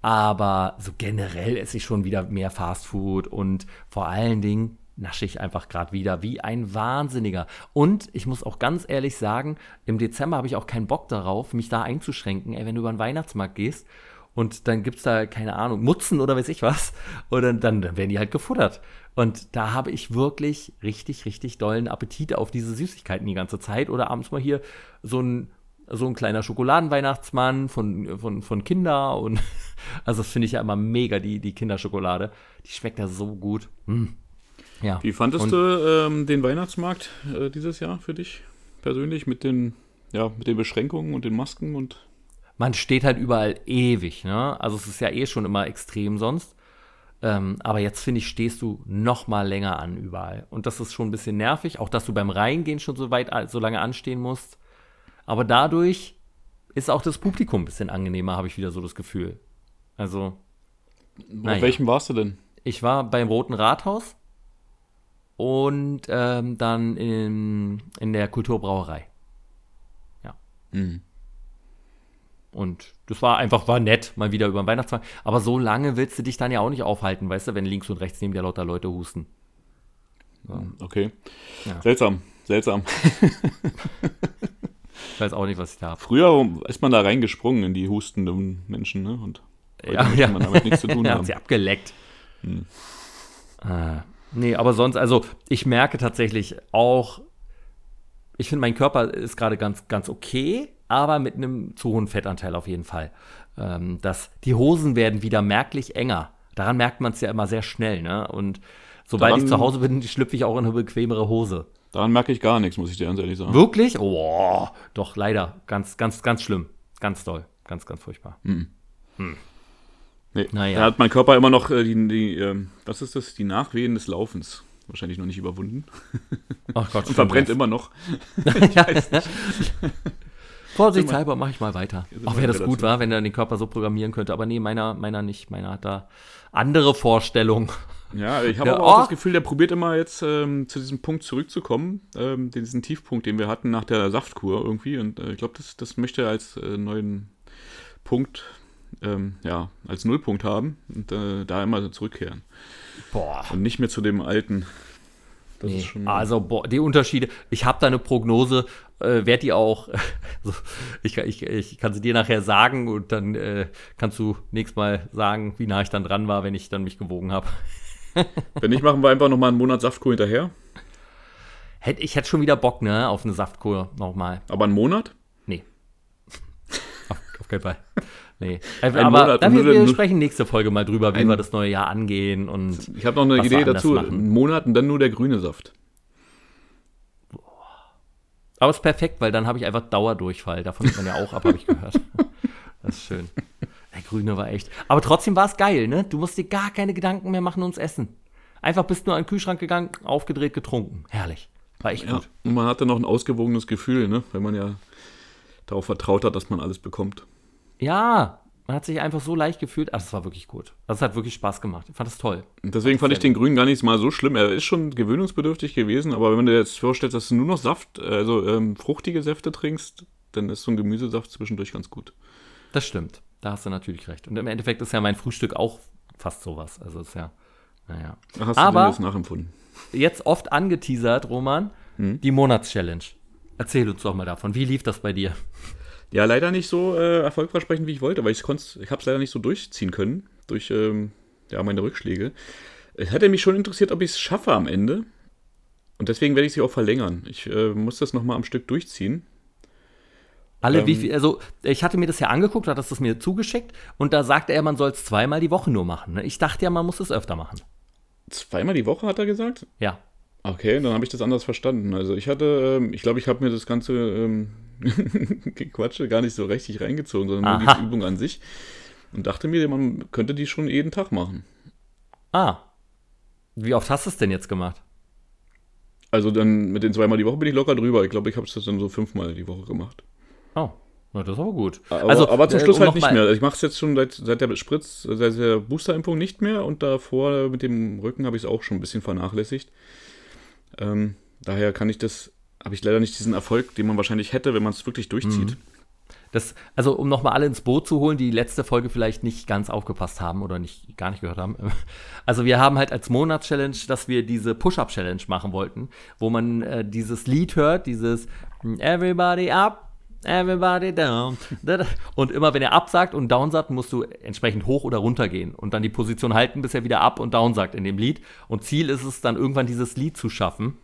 Aber so generell esse ich schon wieder mehr Fastfood und vor allen Dingen nasche ich einfach gerade wieder wie ein Wahnsinniger. Und ich muss auch ganz ehrlich sagen, im Dezember habe ich auch keinen Bock darauf, mich da einzuschränken. Ey, wenn du über den Weihnachtsmarkt gehst und dann gibt es da, keine Ahnung, Mutzen oder weiß ich was, dann, dann, dann werden die halt gefuttert. Und da habe ich wirklich richtig, richtig dollen Appetit auf diese Süßigkeiten die ganze Zeit. Oder abends mal hier so ein, so ein kleiner Schokoladenweihnachtsmann von, von, von Kinder. Und also das finde ich ja immer mega, die, die Kinderschokolade. Die schmeckt ja so gut. Mm. Ja. Wie fandest Und- du ähm, den Weihnachtsmarkt äh, dieses Jahr für dich persönlich mit den, ja, mit den Beschränkungen und den Masken und man steht halt überall ewig, ne? Also es ist ja eh schon immer extrem sonst. Ähm, aber jetzt finde ich, stehst du noch mal länger an überall. Und das ist schon ein bisschen nervig, auch dass du beim Reingehen schon so weit so lange anstehen musst. Aber dadurch ist auch das Publikum ein bisschen angenehmer, habe ich wieder so das Gefühl. Also, Naja. auf welchem warst du denn? ich war beim Roten Rathaus und ähm, dann in, in der Kulturbrauerei. Mhm. Und das war einfach, war nett, mal wieder über den Weihnachtsmarkt. Aber so lange willst du dich dann ja auch nicht aufhalten, weißt du, wenn links und rechts neben dir lauter Leute husten. Okay. Ja. Seltsam, seltsam. Ich weiß auch nicht, was ich da habe. Früher ist man da reingesprungen in die hustenden Menschen, ne? Und Ja, ja. man damit nichts zu tun haben. hat sie abgeleckt. Äh, nee, aber sonst, also ich merke tatsächlich auch, ich finde, mein Körper ist gerade ganz, ganz okay, aber mit einem zu hohen Fettanteil auf jeden Fall. Ähm, dass die Hosen werden wieder merklich enger. Daran merkt man es ja immer sehr schnell, ne? Und sobald Daran- ich zu Hause bin, schlüpfe ich auch in eine bequemere Hose. Daran merke ich gar nichts, muss ich dir ganz ehrlich sagen. Wirklich? Oh, doch, leider. Ganz, ganz, ganz schlimm. Ganz doll. Ganz, ganz furchtbar. Nee. Naja. Da hat mein Körper immer noch äh, die, die ähm, was ist das? Die Nachwehen des Laufens. Wahrscheinlich noch nicht überwunden. Ach Gott, Und verbrennt immer noch. Vorsichtshalber mache ich mal weiter. Auch wäre das gut war, wenn er den Körper so programmieren könnte. Aber nee, meiner, meiner nicht. Meiner hat da andere Vorstellungen. Ja, ich habe Ja, auch oh. das Gefühl, der probiert immer jetzt ähm, zu diesem Punkt zurückzukommen, ähm, diesen Tiefpunkt, den wir hatten nach der Saftkur irgendwie. Und äh, ich glaube, das, das möchte er als äh, neuen Punkt, ähm, ja, als Nullpunkt haben und äh, da immer zurückkehren. Boah. Und nicht mehr zu dem alten. Das Nee. ist schon. Also, boah, die Unterschiede. Ich habe da eine Prognose, äh, werd die auch, also, ich, kann- ich, ich kann sie dir nachher sagen und dann äh, kannst du nächstes Mal sagen, wie nah ich dann dran war, wenn ich dann mich gewogen habe. Wenn nicht, machen wir einfach nochmal einen Monat Saftkur hinterher. Hätt, ich hätte schon wieder Bock, ne, auf eine Saftkur nochmal. Aber einen Monat? Nee. auf, auf keinen Fall. Nee. Äh, Ein aber Monat, dann, wir, sprechen nächste Folge mal drüber, wie wir das neue Jahr angehen und Ich habe noch eine Idee dazu. machen. Einen Monat und dann nur der grüne Saft. Aber ist perfekt, weil dann habe ich einfach Dauerdurchfall. Davon hat man ja auch ab, habe ich gehört. Das ist schön. Der Grüne war echt. Aber trotzdem war es geil, ne? Du musst dir gar keine Gedanken mehr machen ums Essen. Einfach bist nur an den Kühlschrank gegangen, aufgedreht, getrunken. Herrlich. War echt Ja. gut. Und man hatte noch ein ausgewogenes Gefühl, ne? Weil man ja darauf vertraut hat, dass man alles bekommt. Ja, man hat sich einfach so leicht gefühlt. Also, es war wirklich gut. Also, es hat wirklich Spaß gemacht. Ich fand es toll. Und deswegen fand ich den Grünen gar nicht mal so schlimm. Er ist schon gewöhnungsbedürftig gewesen, aber wenn du dir jetzt vorstellst, dass du nur noch Saft, also ähm, fruchtige Säfte trinkst, dann ist so ein Gemüsesaft zwischendurch ganz gut. Das stimmt. Da hast du natürlich recht. Und im Endeffekt ist ja mein Frühstück auch fast sowas. Also, es ist ja, naja. Hast Aber- du das nachempfunden? jetzt oft angeteasert, Roman, Hm? die Monatschallenge. Erzähl uns doch mal davon. Wie lief das bei dir? Ja, leider nicht so äh, erfolgversprechend, wie ich wollte, weil ich es ich habe es leider nicht so durchziehen können durch ähm, ja, meine Rückschläge. Es hätte mich schon interessiert, ob ich es schaffe am Ende. Und deswegen werde ich sie auch verlängern. Ich äh, muss das nochmal am Stück durchziehen. Alle, wie Ähm. viel, also ich hatte mir das ja angeguckt, hat das mir zugeschickt und da sagte er, man soll es zweimal die Woche nur machen. Ne? Ich dachte ja, man muss es öfter machen. Zweimal die Woche, hat er gesagt? Ja. Okay, dann habe ich das anders verstanden. Also ich hatte, ähm, ich glaube, ich habe mir das ganze ähm, Gequatsche gar nicht so richtig reingezogen, sondern nur die Übung an sich. Und dachte mir, man könnte die schon jeden Tag machen. Ah. Wie oft hast du es denn jetzt gemacht? Also dann mit den zweimal die Woche bin ich locker drüber. Ich glaube, ich habe es dann so fünfmal die Woche gemacht. Oh, na, das ist aber gut. Aber, also, aber zum äh, Schluss um halt nicht mehr. Ich mache es jetzt schon seit, seit der Spritz, seit der Boosterimpfung nicht mehr und davor mit dem Rücken habe ich es auch schon ein bisschen vernachlässigt. Ähm, daher kann ich das, habe ich leider nicht diesen Erfolg, den man wahrscheinlich hätte, wenn man es wirklich durchzieht. Das, also um nochmal alle ins Boot zu holen, die letzte Folge vielleicht nicht ganz aufgepasst haben oder nicht gar nicht gehört haben. Also wir haben halt als Monatschallenge, dass wir diese Push-Up-Challenge machen wollten, wo man äh, dieses Lied hört, dieses Everybody up, everybody down. Und immer wenn er up sagt und down sagt, musst du entsprechend hoch oder runter gehen und dann die Position halten, bis er wieder up und down sagt in dem Lied. Und Ziel ist es dann irgendwann dieses Lied zu schaffen.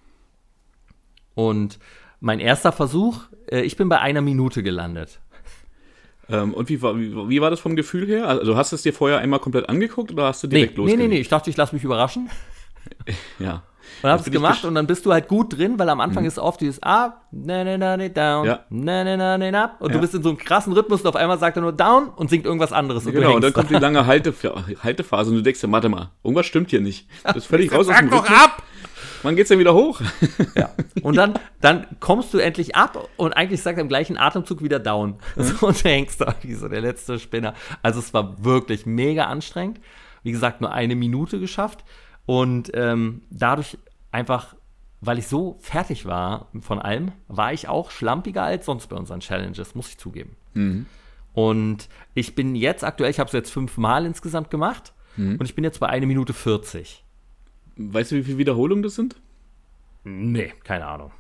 Und mein erster Versuch, äh, ich bin bei einer Minute gelandet. Ähm, und wie war, wie, wie war das vom Gefühl her? Also hast du es dir vorher einmal komplett angeguckt oder hast du Nee, direkt nee, nee, losgelegt? nee, ich dachte, ich lasse mich überraschen Ja. Und hab's gemacht und dann bist du halt gut drin, weil am Anfang ist oft dieses Up, na, na, na, na, down, Ja. na, na, na, na, up und du Ja. bist in so einem krassen Rhythmus und auf einmal sagt er nur down und singt irgendwas anderes und Genau, du und dann kommt die lange Haltef- Haltephase und du denkst dir, warte mal, irgendwas stimmt hier nicht. Das ist völlig raus aus dem Sag doch ab! Wann geht's denn wieder hoch? Ja. Und dann, dann kommst du endlich ab und eigentlich sagt er im gleichen Atemzug wieder down. So, und du hängst da wie so der letzte Spinner. Also es war wirklich mega anstrengend. Wie gesagt, nur eine Minute geschafft. Und ähm, dadurch einfach, weil ich so fertig war von allem, war ich auch schlampiger als sonst bei unseren Challenges, muss ich zugeben. Und ich bin jetzt aktuell, ich habe es jetzt fünfmal insgesamt gemacht. Und ich bin jetzt bei 1 Minute 40. Weißt du, wie viele Wiederholungen das sind? Nee, keine Ahnung.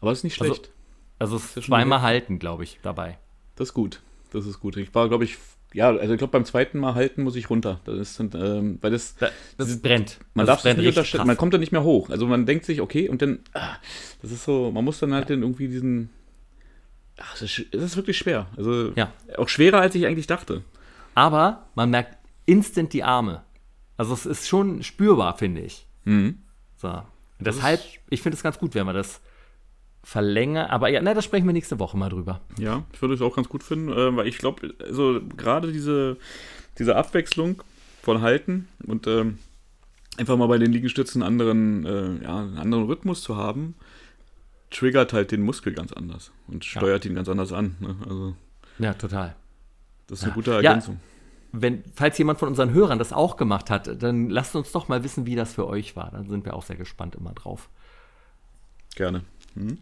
Aber das ist nicht Also- schlecht. Also es ja ist zweimal halten, glaube ich, dabei. Das ist gut. Das ist gut. Ich war, glaube ich, ja, also ich glaube, beim zweiten Mal halten muss ich runter. Das ist, ähm, weil das, Da, das brennt. man das darf es nicht unterschätzen. Man kommt da nicht mehr hoch. Also man denkt sich, okay, und dann, ah, das ist so, man muss dann halt dann irgendwie diesen, ach, es ist, es ist wirklich schwer. Also Ja. auch schwerer, als ich eigentlich dachte. Aber man merkt instant die Arme. Also es ist schon spürbar, finde ich. Mhm. So. Und deshalb, ich finde es ganz gut, wenn man das verlängert. Aber ja, na, da sprechen wir nächste Woche mal drüber. Ja, ich würde es auch ganz gut finden, äh, weil ich glaube, also gerade diese, diese Abwechslung von Halten und ähm, einfach mal bei den Liegestützen einen anderen, äh, ja, einen anderen Rhythmus zu haben, triggert halt den Muskel ganz anders und steuert ihn ganz anders an. Ne? Also Ja, total. das ist eine Ja. gute Ja. Ergänzung. wenn, falls jemand von unseren Hörern das auch gemacht hat, dann lasst uns doch mal wissen, wie das für euch war. Dann sind wir auch sehr gespannt immer drauf. Gerne. Mhm.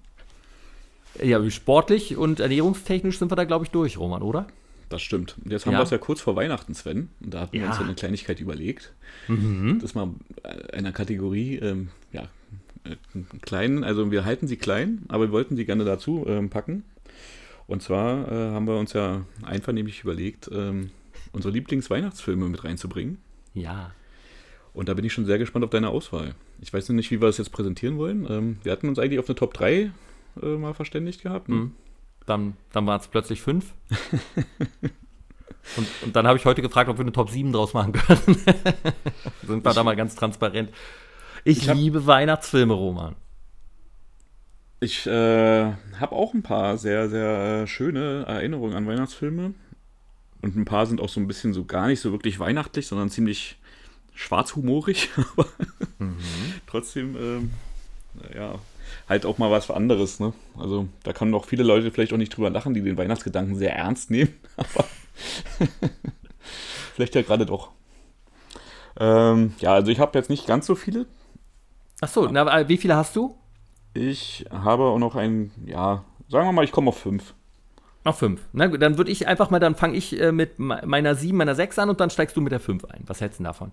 Ja, sportlich und ernährungstechnisch sind wir da, glaube ich, durch, Roman, oder? Das stimmt. Und jetzt haben Ja. wir es ja kurz vor Weihnachten, Sven. Und da hatten wir Ja. uns ja eine Kleinigkeit überlegt. Mhm. Das mal einer Kategorie, ähm, ja, äh, einen kleinen, also wir halten sie klein, aber wir wollten sie gerne dazu ähm, packen. Und zwar äh, haben wir uns ja einvernehmlich überlegt, ähm, unsere Lieblingsweihnachtsfilme mit reinzubringen. Ja. Und da bin ich schon sehr gespannt auf deine Auswahl. Ich weiß noch nicht, wie wir das jetzt präsentieren wollen. Ähm, wir hatten uns eigentlich auf eine Top 3 äh, mal verständigt gehabt. Ne? Mhm. Dann, dann waren es plötzlich fünf. und, und dann habe ich heute gefragt, ob wir eine Top 7 draus machen können. sind wir da mal ganz transparent. Ich, Ich hab- liebe Weihnachtsfilme, Roman. Ich äh, habe auch ein paar sehr, sehr schöne Erinnerungen an Weihnachtsfilme. Und ein paar sind auch so ein bisschen so gar nicht so wirklich weihnachtlich, sondern ziemlich schwarzhumorig. Aber trotzdem, ähm, ja, halt auch mal was anderes. Ne? Also da können auch viele Leute vielleicht auch nicht drüber lachen, die den Weihnachtsgedanken sehr ernst nehmen. Aber vielleicht ja gerade doch. Ähm, ja, also ich habe jetzt nicht ganz so viele. Achso, na, äh, wie viele hast du? Ich habe auch noch ein, ja, sagen wir mal, ich komme auf fünf. Noch fünf. Na gut, dann würde ich einfach mal, dann fange ich äh, mit me- meiner 7, meiner 6 an und dann steigst du mit der 5 ein. Was hältst du denn davon?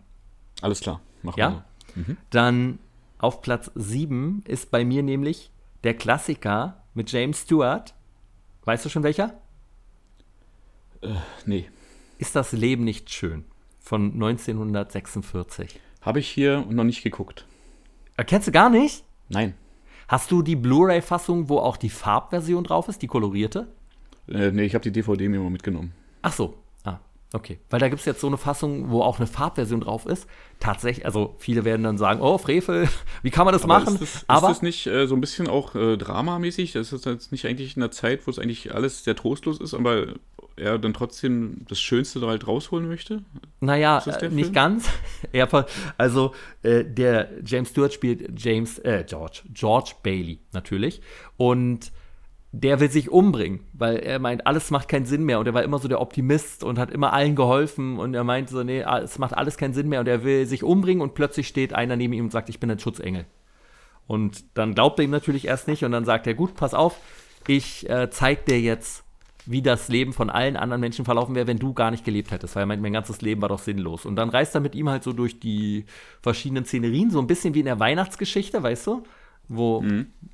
Alles klar, machen Ja? wir so. Dann auf Platz 7 ist bei mir nämlich der Klassiker mit James Stewart. Weißt du schon welcher? Nee, Ist das Leben nicht schön? Von 1946. habe ich hier noch nicht geguckt. Erkennst du gar nicht? Nein, Hast du die Blu-ray-Fassung, wo auch die Farbversion drauf ist, die kolorierte? äh, nee, ich habe die DVD mir mal mitgenommen. Ach so. Okay. Weil da gibt es jetzt so eine Fassung, wo auch eine Farbversion drauf ist. Tatsächlich, also viele werden dann sagen, oh, Frevel, wie kann man das Aber machen? Ist das, Aber ist das nicht äh, so ein bisschen auch äh, dramamäßig? Das ist jetzt nicht eigentlich in einer Zeit, wo es eigentlich alles sehr trostlos ist, aber er dann trotzdem das Schönste da halt rausholen möchte? Naja, äh, nicht ganz. Also, äh, der James Stewart spielt James, äh, George, George Bailey natürlich. Und der will sich umbringen, weil er meint, alles macht keinen Sinn mehr. Und er war immer so der Optimist und hat immer allen geholfen. Und er meint so, nee, ah, es macht alles keinen Sinn mehr. Und er will sich umbringen und plötzlich steht einer neben ihm und sagt, ich bin ein Schutzengel. Und dann glaubt er ihm natürlich erst nicht. Und dann sagt er, gut, pass auf, ich äh, zeig dir jetzt, wie das Leben von allen anderen Menschen verlaufen wäre, wenn du gar nicht gelebt hättest, weil er meint, mein ganzes Leben war doch sinnlos. Und dann reist er mit ihm halt so durch die verschiedenen Szenerien, so ein bisschen wie in der Weihnachtsgeschichte, weißt du? Wo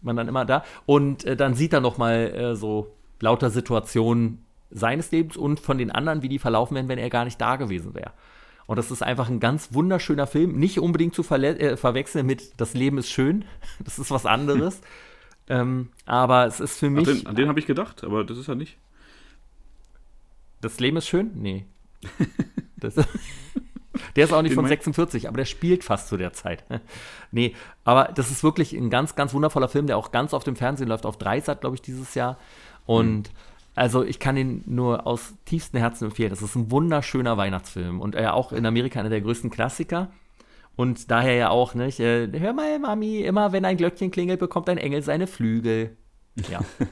man dann immer da. Und äh, dann sieht er noch mal äh, so lauter Situationen seines Lebens und von den anderen, wie die verlaufen wären, wenn er gar nicht da gewesen wäre. Und das ist einfach ein ganz wunderschöner Film. Nicht unbedingt zu äh, verwechseln mit Das Leben ist schön. Das ist was anderes. ähm, aber es ist für mich. den, an den habe ich gedacht, aber das ist er nicht. Das Leben ist schön? Nee. Das, der ist auch nicht Den von mein- 46, aber der spielt fast zu der Zeit. Nee, aber das ist wirklich ein ganz, ganz wundervoller Film, der auch ganz oft im Fernsehen läuft, auf Dreisat, glaube ich, dieses Jahr. Und also ich kann ihn nur aus tiefstem Herzen empfehlen. Das ist ein wunderschöner Weihnachtsfilm und er auch in Amerika einer der größten Klassiker. Und daher ja auch, nicht? Äh, hör mal, Mami, immer wenn ein Glöckchen klingelt, bekommt ein Engel seine Flügel. Ja.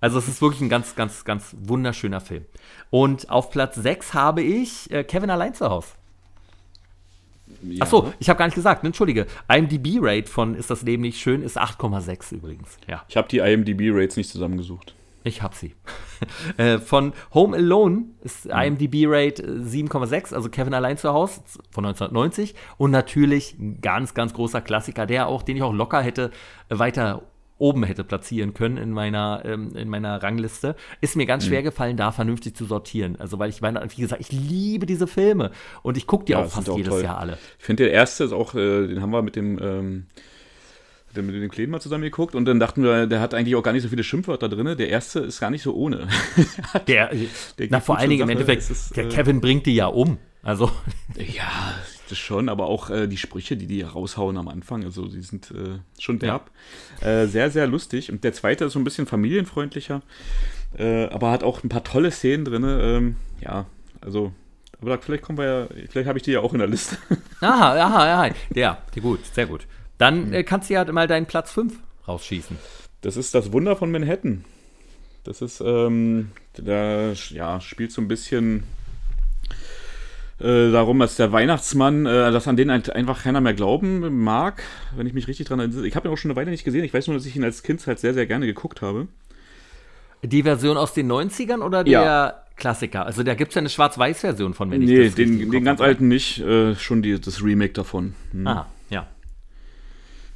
Also es ist wirklich ein ganz, ganz, ganz wunderschöner Film. Und auf Platz 6 habe ich äh, Kevin allein zu Hause. Ja. Achso, ich habe gar nicht gesagt, ne, entschuldige. IMDb-Rate von Ist das Leben nicht schön ist 8,6 übrigens. Ja, Ich habe die IMDb-Rates nicht zusammengesucht. ich habe sie. äh, von Home Alone ist IMDb-Rate äh, 7,6, also Kevin allein zu Hause von 1990. Und natürlich ein ganz, ganz großer Klassiker, der auch, den ich auch locker hätte äh, weiter oben hätte platzieren können in meiner, ähm, in meiner Rangliste, ist mir Mhm. ganz schwer gefallen, da vernünftig zu sortieren. Also, weil ich meine, wie gesagt, ich liebe diese Filme und ich gucke die Ja, auch fast auch jedes toll. Jahr alle. Ich finde, der erste ist auch, äh, den haben wir mit dem, ähm, mit dem mal zusammen geguckt und dann dachten wir, der hat eigentlich auch gar nicht so viele Schimpfwörter drin. Der erste ist gar nicht so ohne. Der, Der na, vor allen Dingen im. Endeffekt, ist, der äh, Kevin bringt die ja um. Also, Ja, das schon, aber auch äh, die Sprüche, die die raushauen am Anfang, also die sind äh, schon derb. Äh, sehr, sehr lustig. Und der zweite ist so ein bisschen familienfreundlicher, äh, aber hat auch ein paar tolle Szenen drin. Ähm, ja, also, aber da, vielleicht kommen wir ja, vielleicht habe ich die ja auch in der Liste. aha, aha, aha. Ja, gut, sehr gut. Hm. Dann äh, kannst du ja mal deinen Platz 5 rausschießen. Das ist das Wunder von Manhattan. Das ist, ähm, da ja, spielt so ein bisschen äh, darum, dass der Weihnachtsmann, äh, dass an den einfach keiner mehr glauben mag, wenn ich mich richtig dran erinnere. Ich habe ihn auch schon eine Weile nicht gesehen. Ich weiß nur, dass ich ihn als Kind halt sehr, sehr gerne geguckt habe. Die Version aus den 90ern oder der Ja. Klassiker? Also da gibt es ja eine Schwarz-Weiß-Version von, wenn ich Nee, das richtig den, den ganz alten nicht, äh, schon die, das Remake davon. Hm. Ah, ja.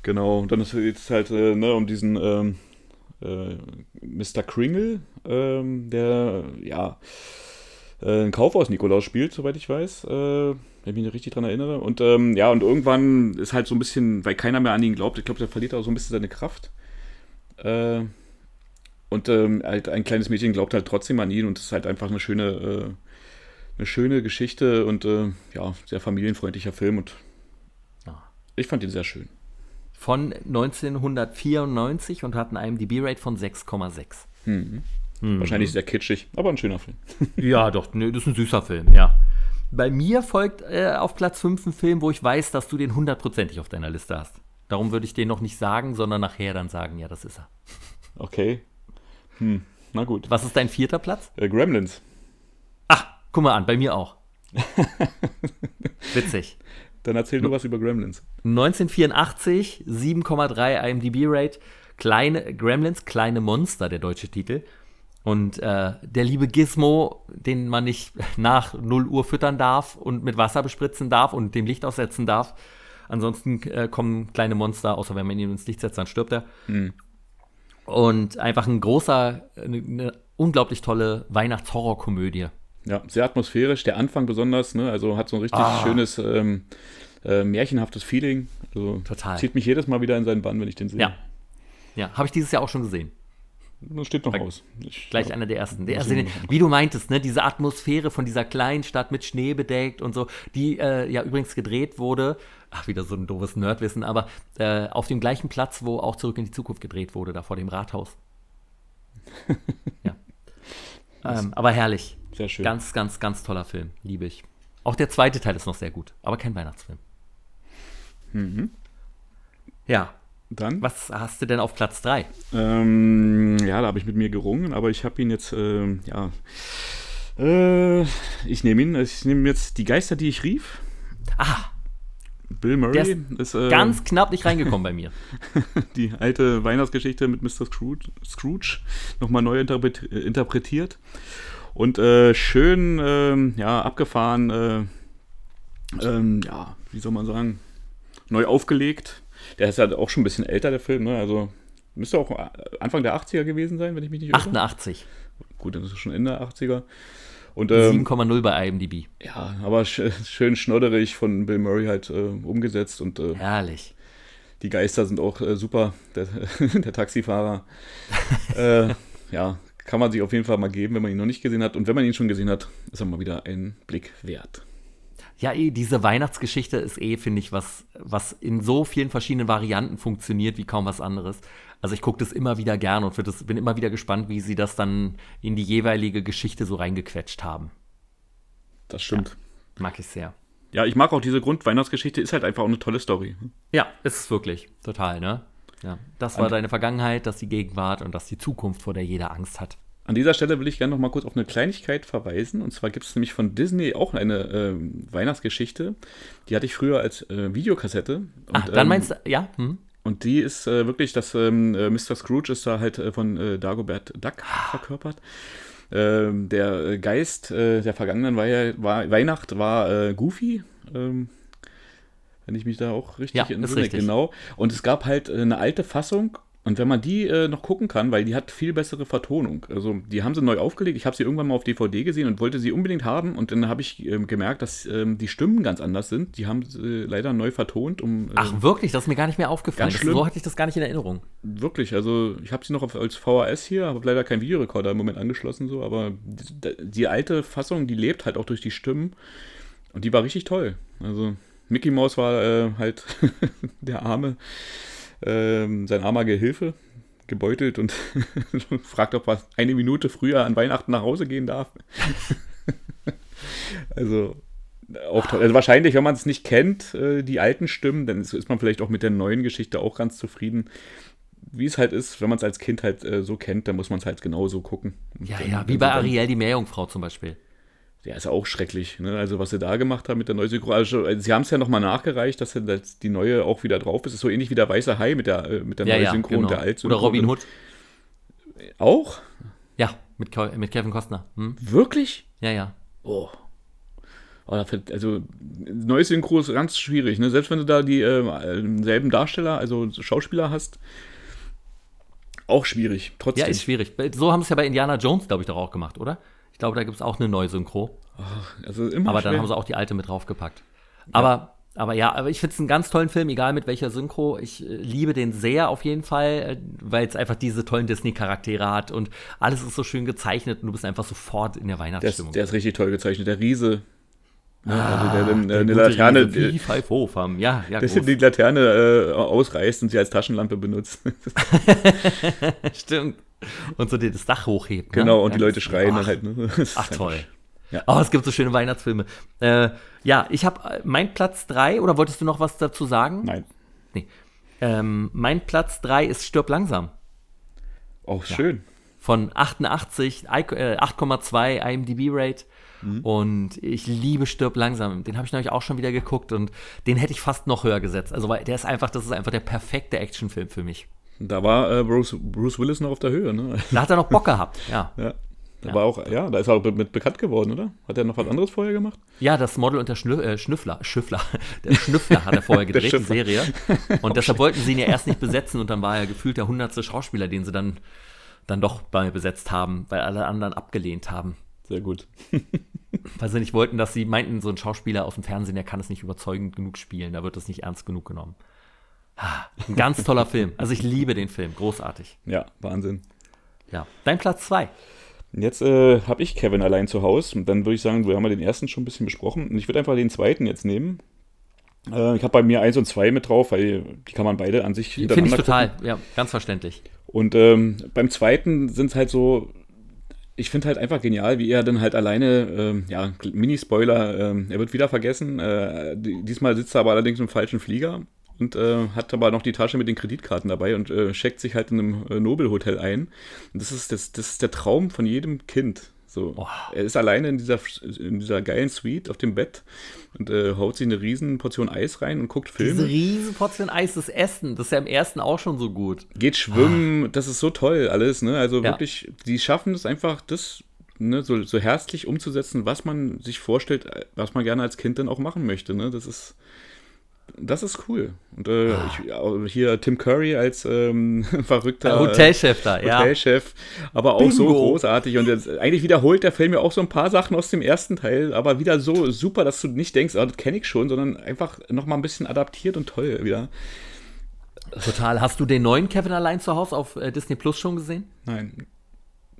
Genau, und dann ist jetzt halt äh, ne, um diesen ähm, äh, Mr. Kringle, ähm, der ja äh, ein Kaufhaus-Nikolaus spielt, soweit ich weiß, äh, wenn ich mich richtig dran erinnere. Und ähm, ja, und irgendwann ist halt so ein bisschen, weil keiner mehr an ihn glaubt, ich glaube, der verliert auch so ein bisschen seine Kraft. Äh, und ähm, halt ein kleines Mädchen glaubt halt trotzdem an ihn und es ist halt einfach eine schöne, äh, eine schöne Geschichte und äh, ja, sehr familienfreundlicher Film und Ja. ich fand ihn sehr schön. Von 1994 und hat einen IMDb-Rate von 6,6. Mhm. Wahrscheinlich sehr kitschig, aber ein schöner Film. Ja, doch, ne, das ist ein süßer Film, ja. Bei mir folgt äh, auf Platz 5 ein Film, wo ich weiß, dass du den hundertprozentig auf deiner Liste hast. Darum würde ich den noch nicht sagen, sondern nachher dann sagen, ja, das ist er. Okay. Hm. Na gut. Was ist dein vierter Platz? Äh, Gremlins. Ach, guck mal an, bei mir auch. Witzig. Dann erzähl du was über Gremlins. 1984, 7,3 IMDb-Rate. Kleine Gremlins, kleine Monster, der deutsche Titel. Und äh, der liebe Gizmo, den man nicht nach 0 Uhr füttern darf und mit Wasser bespritzen darf und dem Licht aussetzen darf. Ansonsten äh, kommen kleine Monster, außer wenn man ihn ins Licht setzt, dann stirbt er. Und einfach ein großer, eine, eine unglaublich tolle Weihnachtshorrorkomödie. Ja, sehr atmosphärisch. Der Anfang besonders, ne? Also hat so ein richtig Ah. schönes ähm, äh, märchenhaftes Feeling. Also Total. Zieht mich jedes Mal wieder in seinen Bann, wenn ich den sehe. Ja. Ja, habe ich dieses Jahr auch schon gesehen. Das steht noch aus. Ich, Gleich einer der ersten. Der erste, wie du meintest, ne, diese Atmosphäre von dieser kleinen Stadt mit Schnee bedeckt und so, die äh, ja übrigens gedreht wurde, ach, wieder so ein doofes Nerdwissen, aber äh, auf dem gleichen Platz, wo auch Zurück in die Zukunft gedreht wurde, da vor dem Rathaus. ja. Ähm, aber herrlich. Sehr schön. Ganz, ganz, ganz toller Film. Liebe ich. Auch der zweite Teil ist noch sehr gut, aber kein Weihnachtsfilm. Mhm. Ja. Dann? Was hast du denn auf Platz 3? Ähm, ja, da habe ich mit mir gerungen, aber ich habe ihn jetzt, ähm, ja. Äh, ich nehme ihn. Ich nehme jetzt die Geister, die ich rief. Ah, Bill Murray Der ist, äh, ganz knapp nicht reingekommen bei mir. die alte Weihnachtsgeschichte mit Mr. Scrooge, Scrooge nochmal neu interpret äh, interpretiert. Und äh, schön, ähm, ja, abgefahren, äh, ähm, ja, wie soll man sagen, neu aufgelegt. Der ist ja auch schon ein bisschen älter, der Film, ne? Also müsste auch Anfang der 80er gewesen sein, wenn ich mich nicht irre. 88. Gut, dann ist es schon Ende der 80er. Und ähm, 7,0 bei IMDb. ja, aber sch schön schnodderig von Bill Murray halt äh, umgesetzt und äh, Herrlich. die Geister sind auch äh, super. Der, der Taxifahrer. äh, ja, kann man sich auf jeden Fall mal geben, wenn man ihn noch nicht gesehen hat. Und wenn man ihn schon gesehen hat, ist er mal wieder ein Blick wert. Ja, eh, diese Weihnachtsgeschichte ist eh, finde ich, was, was in so vielen verschiedenen Varianten funktioniert wie kaum was anderes. Also ich gucke das immer wieder gern und das, bin immer wieder gespannt, wie sie das dann in die jeweilige Geschichte so reingequetscht haben. Das stimmt. Mag ich sehr. Ja. ich mag auch diese Grundweihnachtsgeschichte, ist halt einfach auch eine tolle Story. Ja, ist es wirklich. Total, ne? Ja. Das war Und- deine Vergangenheit, das die Gegenwart und das die Zukunft, vor der jeder Angst hat. An dieser Stelle will ich gerne noch mal kurz auf eine Kleinigkeit verweisen. Und zwar gibt es nämlich von Disney auch eine ähm, Weihnachtsgeschichte. Die hatte ich früher als äh, Videokassette. Und, Ah, dann ähm, meinst du, ja? Hm? Und die ist äh, wirklich, dass ähm, äh, Mr. Scrooge ist da halt äh, von äh, Dagobert Duck verkörpert. Ähm, der äh, Geist äh, der vergangenen Wei war, Weihnacht war äh, Goofy. Ähm, wenn ich mich da auch richtig Ja, entsinne. Genau. Und es gab halt äh, eine alte Fassung. Und wenn man die äh, noch gucken kann, weil die hat viel bessere Vertonung. Also die haben sie neu aufgelegt. Ich habe sie irgendwann mal auf DVD gesehen und wollte sie unbedingt haben. Und dann habe ich ähm, gemerkt, dass ähm, die Stimmen ganz anders sind. Die haben sie leider neu vertont, um äh, Ach, wirklich? Das ist mir gar nicht mehr aufgefallen. Ganz schlimm. So hatte ich das gar nicht in Erinnerung. Wirklich, also ich habe sie noch auf, als VHS hier, habe leider keinen Videorekorder im Moment angeschlossen, so, aber die, die alte Fassung, die lebt halt auch durch die Stimmen und die war richtig toll. Also Mickey Mouse war äh, halt der arme, ähm, sein armer Gehilfe, gebeutelt und fragt, ob er eine Minute früher an Weihnachten nach Hause gehen darf. also auch toll. Also wahrscheinlich, wenn man es nicht kennt, äh, die alten Stimmen, dann ist, ist man vielleicht auch mit der neuen Geschichte auch ganz zufrieden. Wie es halt ist, wenn man es als Kind halt äh, so kennt, dann muss man es halt genauso gucken. Und Ja, ja, wie bei Ariel, die Meerjungfrau zum Beispiel. Der ist auch schrecklich. Ne? Also was sie da gemacht haben mit der Neusynchro. Also, sie haben es ja nochmal nachgereicht, dass, dass die neue auch wieder drauf ist. Das ist so ähnlich wie der Weiße Hai mit der, äh, mit der Ja, ja, Neusynchro genau. und der Altsynchro. Oder Robin Hood. Auch? Ja, mit, mit Kevin Costner. Hm? Wirklich? Ja, ja. Oh. Oh, Also, neues Synchro ist ganz schwierig, ne? Selbst wenn du da die äh, selben Darsteller, also Schauspieler hast, auch schwierig. Trotzdem. Ja, ist schwierig. So haben es ja bei Indiana Jones, glaube ich, doch auch gemacht, oder? Ich glaube, da gibt es auch eine neue Synchro. also immer Aber dann schwer. haben sie auch die alte mit draufgepackt. Aber, aber ja, aber ich finde es einen ganz tollen Film, egal mit welcher Synchro. Ich äh, liebe den sehr auf jeden Fall, äh, weil es einfach diese tollen Disney-Charaktere hat und alles ist so schön gezeichnet und du bist einfach sofort in der der, ist, Weihnachtsstimmung. der ist richtig toll gezeichnet. Der Riese. Ne? also der, der, Ah, eine Laterne, Riese, wie Five Hof haben. Ja, ja, groß. die Laterne äh, ausreißt und sie als Taschenlampe benutzt. stimmt. Und so das Dach hochhebt. ne? genau, und die Ja, Leute schreien ach, dann halt. Ne? Ach toll. Ja. Oh, es gibt so schöne Weihnachtsfilme. Äh, ja, ich habe äh, mein Platz 3, oder wolltest du noch was dazu sagen? Nein. Nee. Ähm, mein Platz 3 ist Stirb langsam. Auch schön. Von 88, I- äh, 8,2 IMDb-Rate. Mhm. Und ich liebe Stirb langsam. Den habe ich nämlich auch schon wieder geguckt und den hätte ich fast noch höher gesetzt. Also, weil der ist einfach, das ist einfach der perfekte Actionfilm für mich. Da war äh, Bruce, Bruce Willis noch auf der Höhe. Ne? Da hat er noch Bock gehabt, ja. Ja. Da Ja. war auch, ja, da ist er auch mit bekannt geworden, oder? Hat er noch was anderes vorher gemacht? Ja, das Model und der Schnü äh, Schnüffler, Schnüffler, der Schnüffler hat er vorher gedreht, die. Serie. Und deshalb wollten sie ihn ja erst nicht besetzen und dann war er gefühlt der hundertste Schauspieler, den sie dann, dann doch bei besetzt haben, weil alle anderen abgelehnt haben. Sehr gut. Weil sie nicht wollten, dass sie meinten, so ein Schauspieler aus dem Fernsehen, der kann es nicht überzeugend genug spielen, da wird das nicht ernst genug genommen. Ein ganz toller Film. Also ich liebe den Film, großartig. Ja, Wahnsinn. Ja. Dein Platz zwei. Jetzt äh, habe ich Kevin allein zu Hause. Und dann würde ich sagen, wir haben ja den ersten schon ein bisschen besprochen. Und ich würde einfach den zweiten jetzt nehmen. Äh, ich habe bei mir eins und zwei mit drauf, weil die kann man beide an sich Finde ich total, gucken. ja, ganz verständlich. Und ähm, beim zweiten sind es halt so, ich finde halt einfach genial, wie er dann halt alleine, ähm, ja, Mini-Spoiler, ähm, er wird wieder vergessen. Äh, die- diesmal sitzt er aber allerdings im falschen Flieger und äh, hat aber noch die Tasche mit den Kreditkarten dabei und äh, checkt sich halt in einem äh, Nobelhotel ein. Und das ist, das, das ist der Traum von jedem Kind. So. Oh. Er ist alleine in dieser, in dieser geilen Suite auf dem Bett und äh, haut sich eine riesen Portion Eis rein und guckt Filme. Diese riesen Portion Eis, das Essen, das ist ja im ersten auch schon so gut. geht schwimmen, das ist so toll alles, ne? Also Ja. wirklich, die schaffen es einfach, das ne, so, so herzlich umzusetzen, was man sich vorstellt, äh, was man gerne als Kind dann auch machen möchte, ne? Das ist das ist cool. Und äh, Ah. ich, hier Tim Curry als ähm, verrückter Der Hotelchef da, ja. Hotelchef, aber auch so Bingo. großartig. Und jetzt, eigentlich wiederholt der Film ja auch so ein paar Sachen aus dem ersten Teil, aber wieder so super, dass du nicht denkst, ah, das kenne ich schon, sondern einfach nochmal ein bisschen adaptiert und toll wieder. Total. Hast du den neuen Kevin allein zu Hause auf äh, Disney Plus schon gesehen? Nein.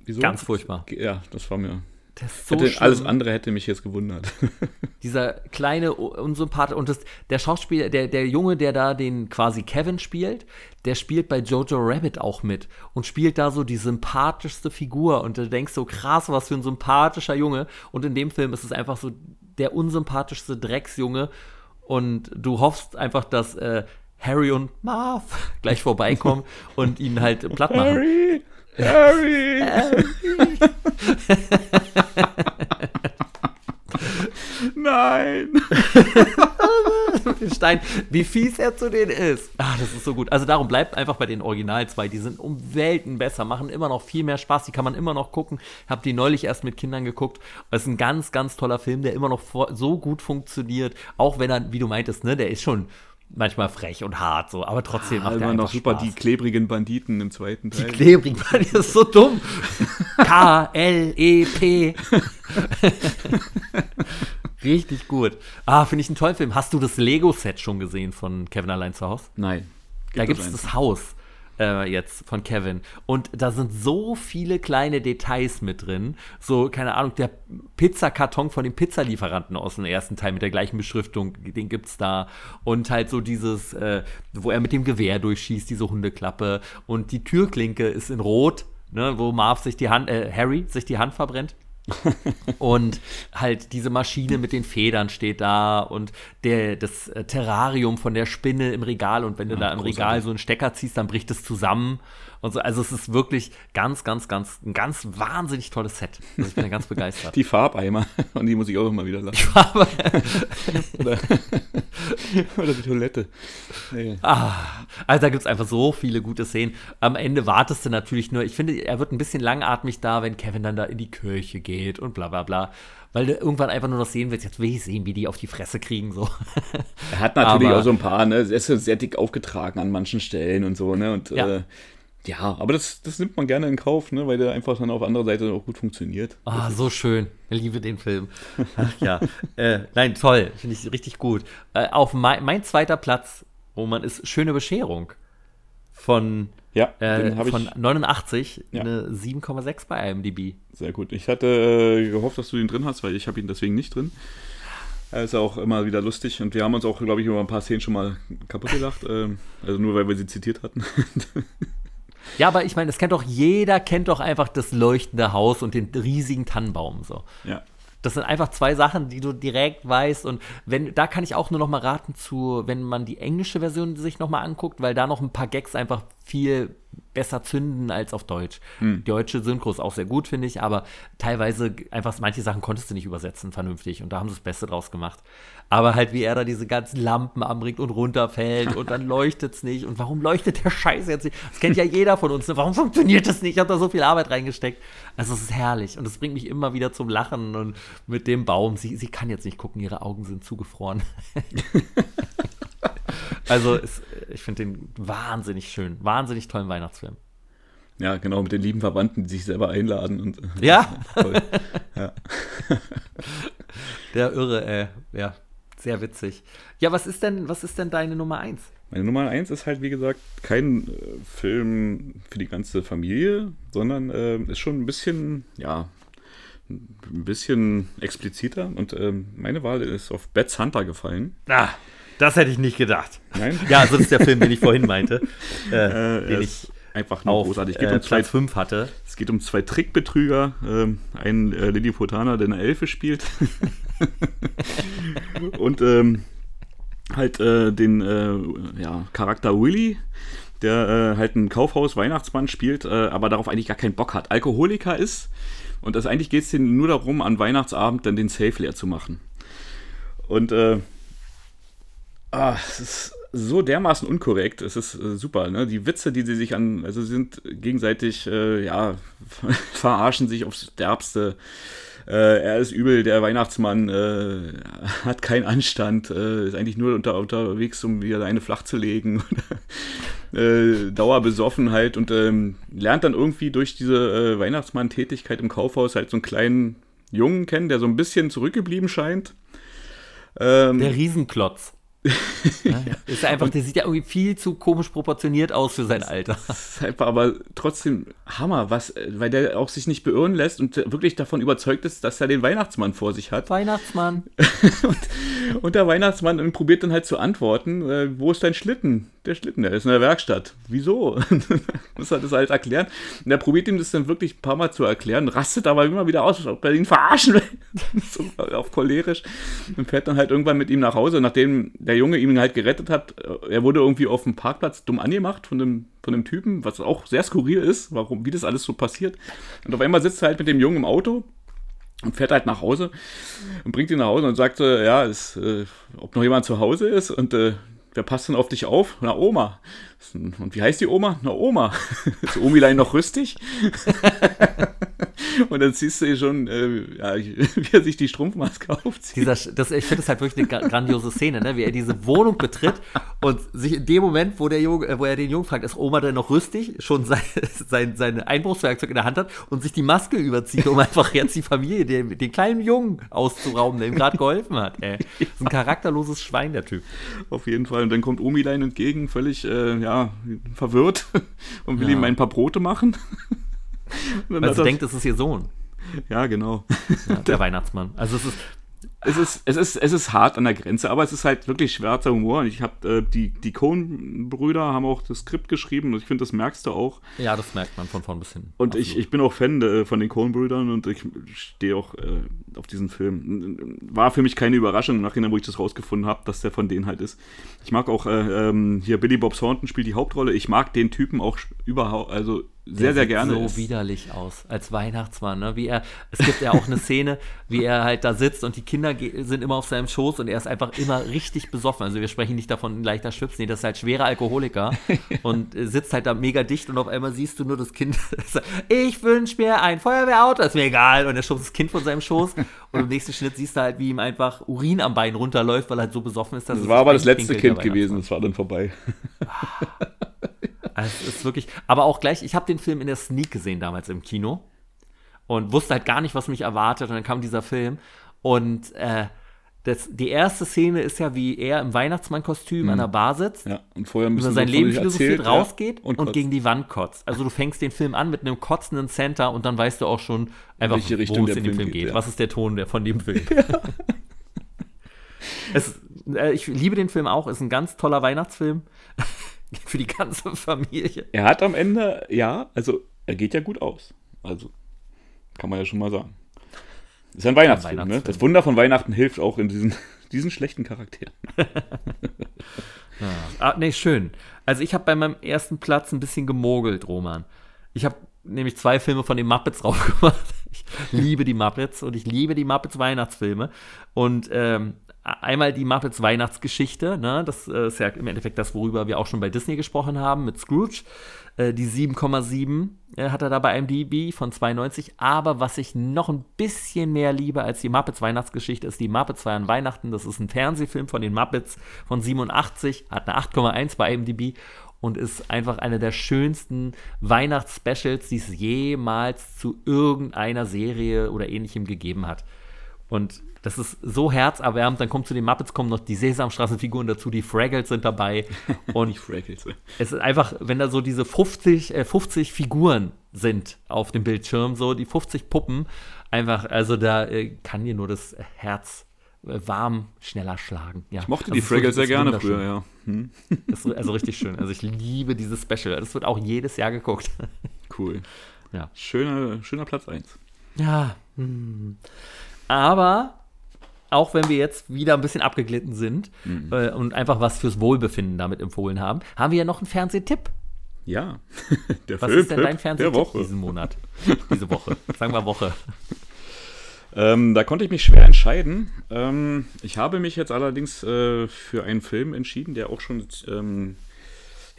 Wieso? Ganz furchtbar. Ja, das war mir. Der ist so Hätte, schlimm. alles andere hätte mich jetzt gewundert. Dieser kleine Unsympath und das, der Schauspieler, der, der Junge, der da den quasi Kevin spielt, der spielt bei Jojo Rabbit auch mit und spielt da so die sympathischste Figur und du denkst so krass, was für ein sympathischer Junge und in dem Film ist es einfach so der unsympathischste Drecksjunge und du hoffst einfach, dass äh, Harry und Marv gleich vorbeikommen und ihn halt platt machen. Harry! Harry! Nein! den Stein, wie fies er zu denen ist. Ah, das ist so gut. Also darum bleibt einfach bei den Original zwei. Die sind um Welten besser, machen immer noch viel mehr Spaß. Die kann man immer noch gucken. Hab die neulich erst mit Kindern geguckt. Das ist ein ganz, ganz toller Film, der immer noch so gut funktioniert. Auch wenn er, wie du meintest, ne, der ist schon manchmal frech und hart so, aber trotzdem macht er noch super Spaß. die klebrigen Banditen im zweiten Die Teil. klebrigen, das ist so dumm. K-L-E-P. Richtig gut. Ah, finde ich einen tollen Film. Hast du das Lego-Set schon gesehen von Kevin allein zu Hause? Nein. Da gibt es das Haus äh, jetzt von Kevin. Und da sind so viele kleine Details mit drin. So, keine Ahnung, der Pizzakarton von dem Pizzalieferanten aus dem ersten Teil mit der gleichen Beschriftung, den gibt's da. Und halt so dieses, äh, wo er mit dem Gewehr durchschießt, diese Hundeklappe. Und die Türklinke ist in Rot, ne, wo Marv sich die Hand, äh, Harry sich die Hand verbrennt. Und halt diese Maschine mit den Federn steht da und der, das äh, Terrarium von der Spinne im Regal und wenn du da im großartig. Regal so einen Stecker ziehst, dann bricht es zusammen und so. Also es ist wirklich ganz, ganz, ganz, ein ganz wahnsinnig tolles Set. Also ich bin da ganz begeistert. Die Farbeimer, an die muss ich auch immer wieder lachen. Die Farbe. oder, oder, die Toilette. Nee. Ah, also da gibt es einfach so viele gute Szenen. Am Ende wartest du natürlich nur, ich finde, er wird ein bisschen langatmig da, wenn Kevin dann da in die Kirche geht und bla bla bla weil du irgendwann einfach nur noch sehen willst, jetzt will ich sehen, wie die auf die Fresse kriegen. So. Er hat natürlich aber, auch so ein paar, ne? Er ist sehr dick aufgetragen an manchen Stellen und so, ne? Und ja, äh, ja aber das, das nimmt man gerne in Kauf, ne? Weil der einfach dann auf anderer Seite auch gut funktioniert. Ah, so schön. Ich liebe den Film. Ach ja. äh, nein, toll. Finde ich richtig gut. Äh, auf mein, mein zweiter Platz, wo man ist, Schöne Bescherung von ja, äh, von 89, ja. eine 7,6 bei IMDb. Sehr gut. Ich hatte äh, gehofft, dass du ihn drin hast, weil ich habe ihn deswegen nicht drin. Er ist auch immer wieder lustig und wir haben uns auch, glaube ich, über ein paar Szenen schon mal kaputt gelacht. ähm, also nur, weil wir sie zitiert hatten. ja, aber ich meine, das kennt doch jeder, kennt doch einfach das leuchtende Haus und den riesigen Tannenbaum. So. Ja. Das sind einfach zwei Sachen, die du direkt weißt. Und wenn, da kann ich auch nur noch mal raten zu, wenn man die englische Version sich noch mal anguckt, weil da noch ein paar Gags einfach viel besser zünden als auf Deutsch. Hm. Die deutsche Synchro ist auch sehr gut, finde ich, aber teilweise einfach manche Sachen konntest du nicht übersetzen vernünftig und da haben sie das Beste draus gemacht. Aber halt, wie er da diese ganzen Lampen anbringt und runterfällt und dann leuchtet es nicht. Und warum leuchtet der Scheiß jetzt nicht? Das kennt ja jeder von uns. Ne? Warum funktioniert das nicht? Ich habe da so viel Arbeit reingesteckt. Also, es ist herrlich und es bringt mich immer wieder zum Lachen und mit dem Baum. Sie, sie kann jetzt nicht gucken, ihre Augen sind zugefroren. also, es, ich finde den wahnsinnig schön. Wahnsinnig tollen Weihnachtsfilm. Ja, genau, mit den lieben Verwandten, die sich selber einladen. Und, ja. ja. Der Irre, ey. Ja, sehr witzig. Ja, was ist denn, was ist denn deine Nummer 1? Meine Nummer 1 ist halt, wie gesagt, kein äh, Film für die ganze Familie, sondern äh, ist schon ein bisschen, ja, ein bisschen expliziter. Und äh, meine Wahl ist auf Bats Hunter gefallen. Ah, das hätte ich nicht gedacht. Nein? Ja, also das ist der Film, den ich vorhin meinte. Äh, den ich einfach nur auf, großartig. Es geht äh, um zwei, 5 hatte. Es geht um zwei Trickbetrüger. Ähm, einen äh, Lilliputaner, der eine Elfe spielt. und ähm, halt äh, den äh, ja, Charakter Willy, der äh, halt ein Kaufhaus-Weihnachtsmann spielt, äh, aber darauf eigentlich gar keinen Bock hat. Alkoholiker ist und das eigentlich geht es denen nur darum, an Weihnachtsabend dann den Safe leer zu machen. Und äh, ah, es ist so dermaßen unkorrekt. Es ist äh, super, ne? Die Witze, die sie sich an, also sind gegenseitig, äh, ja, verarschen sich aufs Derbste. Äh, er ist übel, der Weihnachtsmann äh, hat keinen Anstand, äh, ist eigentlich nur unter, unterwegs, um wieder eine flach zu legen. äh, Dauerbesoffenheit und ähm, lernt dann irgendwie durch diese Weihnachtsmann-Tätigkeit im Kaufhaus halt so einen kleinen Jungen kennen, der so ein bisschen zurückgeblieben scheint. Ähm, der Riesenklotz. ja, ist einfach, der sieht ja irgendwie viel zu komisch proportioniert aus für sein Alter. ist einfach aber trotzdem Hammer, was, weil der auch sich nicht beirren lässt und wirklich davon überzeugt ist, dass er den Weihnachtsmann vor sich hat. Weihnachtsmann. und, und, der Weihnachtsmann probiert dann halt zu antworten, äh, wo ist dein Schlitten? Der Schlitten, der ist in der Werkstatt. Wieso? muss er das halt erklären. Und er probiert ihm das dann wirklich ein paar Mal zu erklären, rastet aber immer wieder aus, ob er ihn verarschen will. so auf cholerisch. Und fährt dann halt irgendwann mit ihm nach Hause, nachdem der Junge ihn halt gerettet hat. Er wurde irgendwie auf dem Parkplatz dumm angemacht von dem, von dem Typen, was auch sehr skurril ist, warum, wie das alles so passiert. Und auf einmal sitzt er halt mit dem Jungen im Auto und fährt halt nach Hause und bringt ihn nach Hause und sagt, äh, ja, ist, äh, ob noch jemand zu Hause ist. Und äh, wer passt denn auf dich auf? Na, Oma. Und wie heißt die Oma? Na, Oma. Ist Omilein noch rüstig? und dann siehst du schon, äh, ja, wie er sich die Strumpfmaske aufzieht. Dieser, das, ich finde das halt wirklich eine grandiose Szene, ne? wie er diese Wohnung betritt und sich in dem Moment, wo, der Junge, äh, wo er den Jungen fragt, ist Oma denn noch rüstig, schon sein, sein, sein Einbruchswerkzeug in der Hand hat und sich die Maske überzieht, um einfach jetzt die Familie, den, den kleinen Jungen auszurauben, der ihm gerade geholfen hat. Ey. Das ist ein charakterloses Schwein, der Typ. Auf jeden Fall. Und dann kommt Omilein entgegen, völlig äh, ja, verwirrt und will ja. ihm ein paar Brote machen. Weil sie denkt, es ist ihr Sohn. Ja, genau. Ja, der Weihnachtsmann. Also es ist es ist, es, ist, es ist hart an der Grenze, aber es ist halt wirklich schwarzer Humor. Und ich habe äh, die, die Cohn-Brüder haben auch das Skript geschrieben und ich finde, das merkst du auch. Ja, das merkt man von vorn bis hin. Und ich, ich bin auch Fan äh, von den Cohn-Brüdern und ich stehe auch äh, auf diesen Film. War für mich keine Überraschung, nachdem wo ich das rausgefunden habe, dass der von denen halt ist. Ich mag auch äh, ähm, hier Billy Bob Thornton spielt die Hauptrolle. Ich mag den Typen auch überhaupt, also sehr, sehr gerne. so ist. widerlich aus, als Weihnachtsmann. Ne? Wie er, es gibt ja auch eine Szene, wie er halt da sitzt und die Kinder sind immer auf seinem Schoß und er ist einfach immer richtig besoffen. Also wir sprechen nicht davon, ein leichter Schwips, nee, das ist halt schwerer Alkoholiker und sitzt halt da mega dicht und auf einmal siehst du nur das Kind, ich wünsche mir ein Feuerwehrauto, ist mir egal. Und er schubst das Kind von seinem Schoß und im nächsten Schnitt siehst du halt, wie ihm einfach Urin am Bein runterläuft, weil er halt so besoffen ist. Dass das war aber das letzte Kind gewesen, das war dann vorbei. Also es ist wirklich, aber auch gleich, ich habe den Film in der Sneak gesehen damals im Kino und wusste halt gar nicht, was mich erwartet. Und dann kam dieser Film und äh, das, die erste Szene ist ja, wie er im Weihnachtsmannkostüm mhm. an der Bar sitzt, ja, und vorher über sein Leben philosophiert, erzählt, rausgeht ja, und, und gegen die Wand kotzt. Also du fängst den Film an mit einem kotzenden Center und dann weißt du auch schon einfach, wo es in dem Film, Film geht. Ja. Was ist der Ton der von dem Film? es, äh, ich liebe den Film auch, ist ein ganz toller Weihnachtsfilm. Für die ganze Familie. Er hat am Ende, ja, also er geht ja gut aus. Also kann man ja schon mal sagen. Ist ein Weihnachtsfilm, ein Weihnachtsfilm. Ne? Das Wunder von Weihnachten hilft auch in diesen, diesen schlechten Charakteren. ja. ah, nee, schön. Also ich habe bei meinem ersten Platz ein bisschen gemogelt, Roman. Ich habe nämlich zwei Filme von den Muppets drauf gemacht. Ich liebe die Muppets und ich liebe die Muppets Weihnachtsfilme. Und ähm, einmal die Muppets Weihnachtsgeschichte, ne? das äh, ist ja im Endeffekt das, worüber wir auch schon bei Disney gesprochen haben, mit Scrooge. Äh, die 7,7 äh, hat er da bei IMDb von 92. Aber was ich noch ein bisschen mehr liebe als die Muppets Weihnachtsgeschichte, ist die Muppets feiern Weihnachten. Das ist ein Fernsehfilm von den Muppets von 87, hat eine 8,1 bei IMDb und ist einfach eine der schönsten Weihnachtsspecials, die es jemals zu irgendeiner Serie oder ähnlichem gegeben hat. Und das ist so herzerwärmend. Dann kommt zu den Muppets kommen noch die Sesamstraßenfiguren dazu, die Fraggles sind dabei. Und die Fraggles. es ist einfach, wenn da so diese 50, äh, 50 Figuren sind auf dem Bildschirm, so die 50 Puppen, einfach, also da äh, kann dir nur das Herz äh, warm schneller schlagen. Ja, ich mochte die Fraggles sehr gerne früher, ja. Hm. Ist also richtig schön. Also ich liebe dieses Special. Das wird auch jedes Jahr geguckt. Cool. Ja. Schöner, schöner Platz 1. Ja. Hm. Aber auch wenn wir jetzt wieder ein bisschen abgeglitten sind mhm. äh, und einfach was fürs Wohlbefinden damit empfohlen haben, haben wir ja noch einen Fernsehtipp. Ja, der Was Film, ist denn dein Fernsehtipp diesen Monat? Diese Woche. Sagen wir Woche. Ähm, da konnte ich mich schwer entscheiden. Ähm, ich habe mich jetzt allerdings äh, für einen Film entschieden, der auch schon ähm,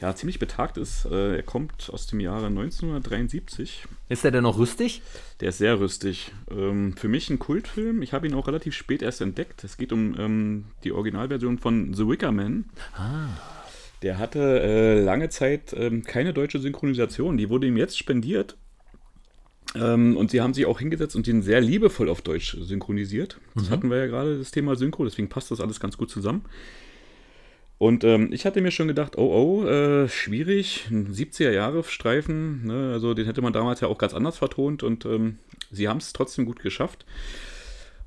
ja, ziemlich betagt ist. Äh, er kommt aus dem Jahre 1973. Ist er denn noch rüstig? Der ist sehr rüstig. Ähm, für mich ein Kultfilm. Ich habe ihn auch relativ spät erst entdeckt. Es geht um ähm, die Originalversion von The Wicker Man. Ah. Der hatte äh, lange Zeit ähm, keine deutsche Synchronisation. Die wurde ihm jetzt spendiert. Und sie haben sich auch hingesetzt und ihn sehr liebevoll auf Deutsch synchronisiert. Das mhm. hatten wir ja gerade, das Thema Synchro, deswegen passt das alles ganz gut zusammen. Und ähm, ich hatte mir schon gedacht, oh oh, äh, schwierig, ein 70er-Jahre-Streifen, ne? also den hätte man damals ja auch ganz anders vertont und ähm, sie haben es trotzdem gut geschafft.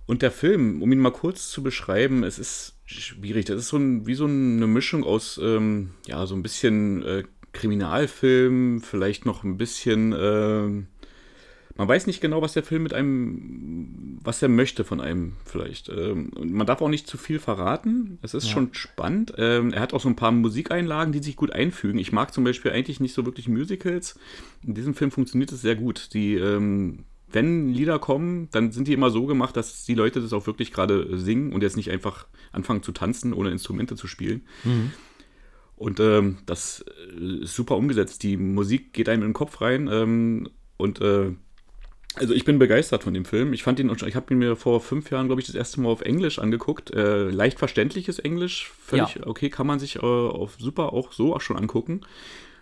Und der Film, um ihn mal kurz zu beschreiben, es ist schwierig. Das ist so ein, wie so eine Mischung aus, ähm, ja, so ein bisschen äh, Kriminalfilm, vielleicht noch ein bisschen äh, man weiß nicht genau, was der Film mit einem, was er möchte von einem vielleicht. Ähm, man darf auch nicht zu viel verraten. Es ist ja. schon spannend. Ähm, er hat auch so ein paar Musikeinlagen, die sich gut einfügen. Ich mag zum Beispiel eigentlich nicht so wirklich Musicals. In diesem Film funktioniert es sehr gut. Die, ähm, wenn Lieder kommen, dann sind die immer so gemacht, dass die Leute das auch wirklich gerade singen und jetzt nicht einfach anfangen zu tanzen, ohne Instrumente zu spielen. Mhm. Und ähm, das ist super umgesetzt. Die Musik geht einem in den Kopf rein ähm, und äh, also ich bin begeistert von dem Film. Ich fand ihn, ich habe ihn mir vor fünf Jahren, glaube ich, das erste Mal auf Englisch angeguckt. Äh, leicht verständliches Englisch, völlig ja. okay, kann man sich äh, auf super auch so auch schon angucken.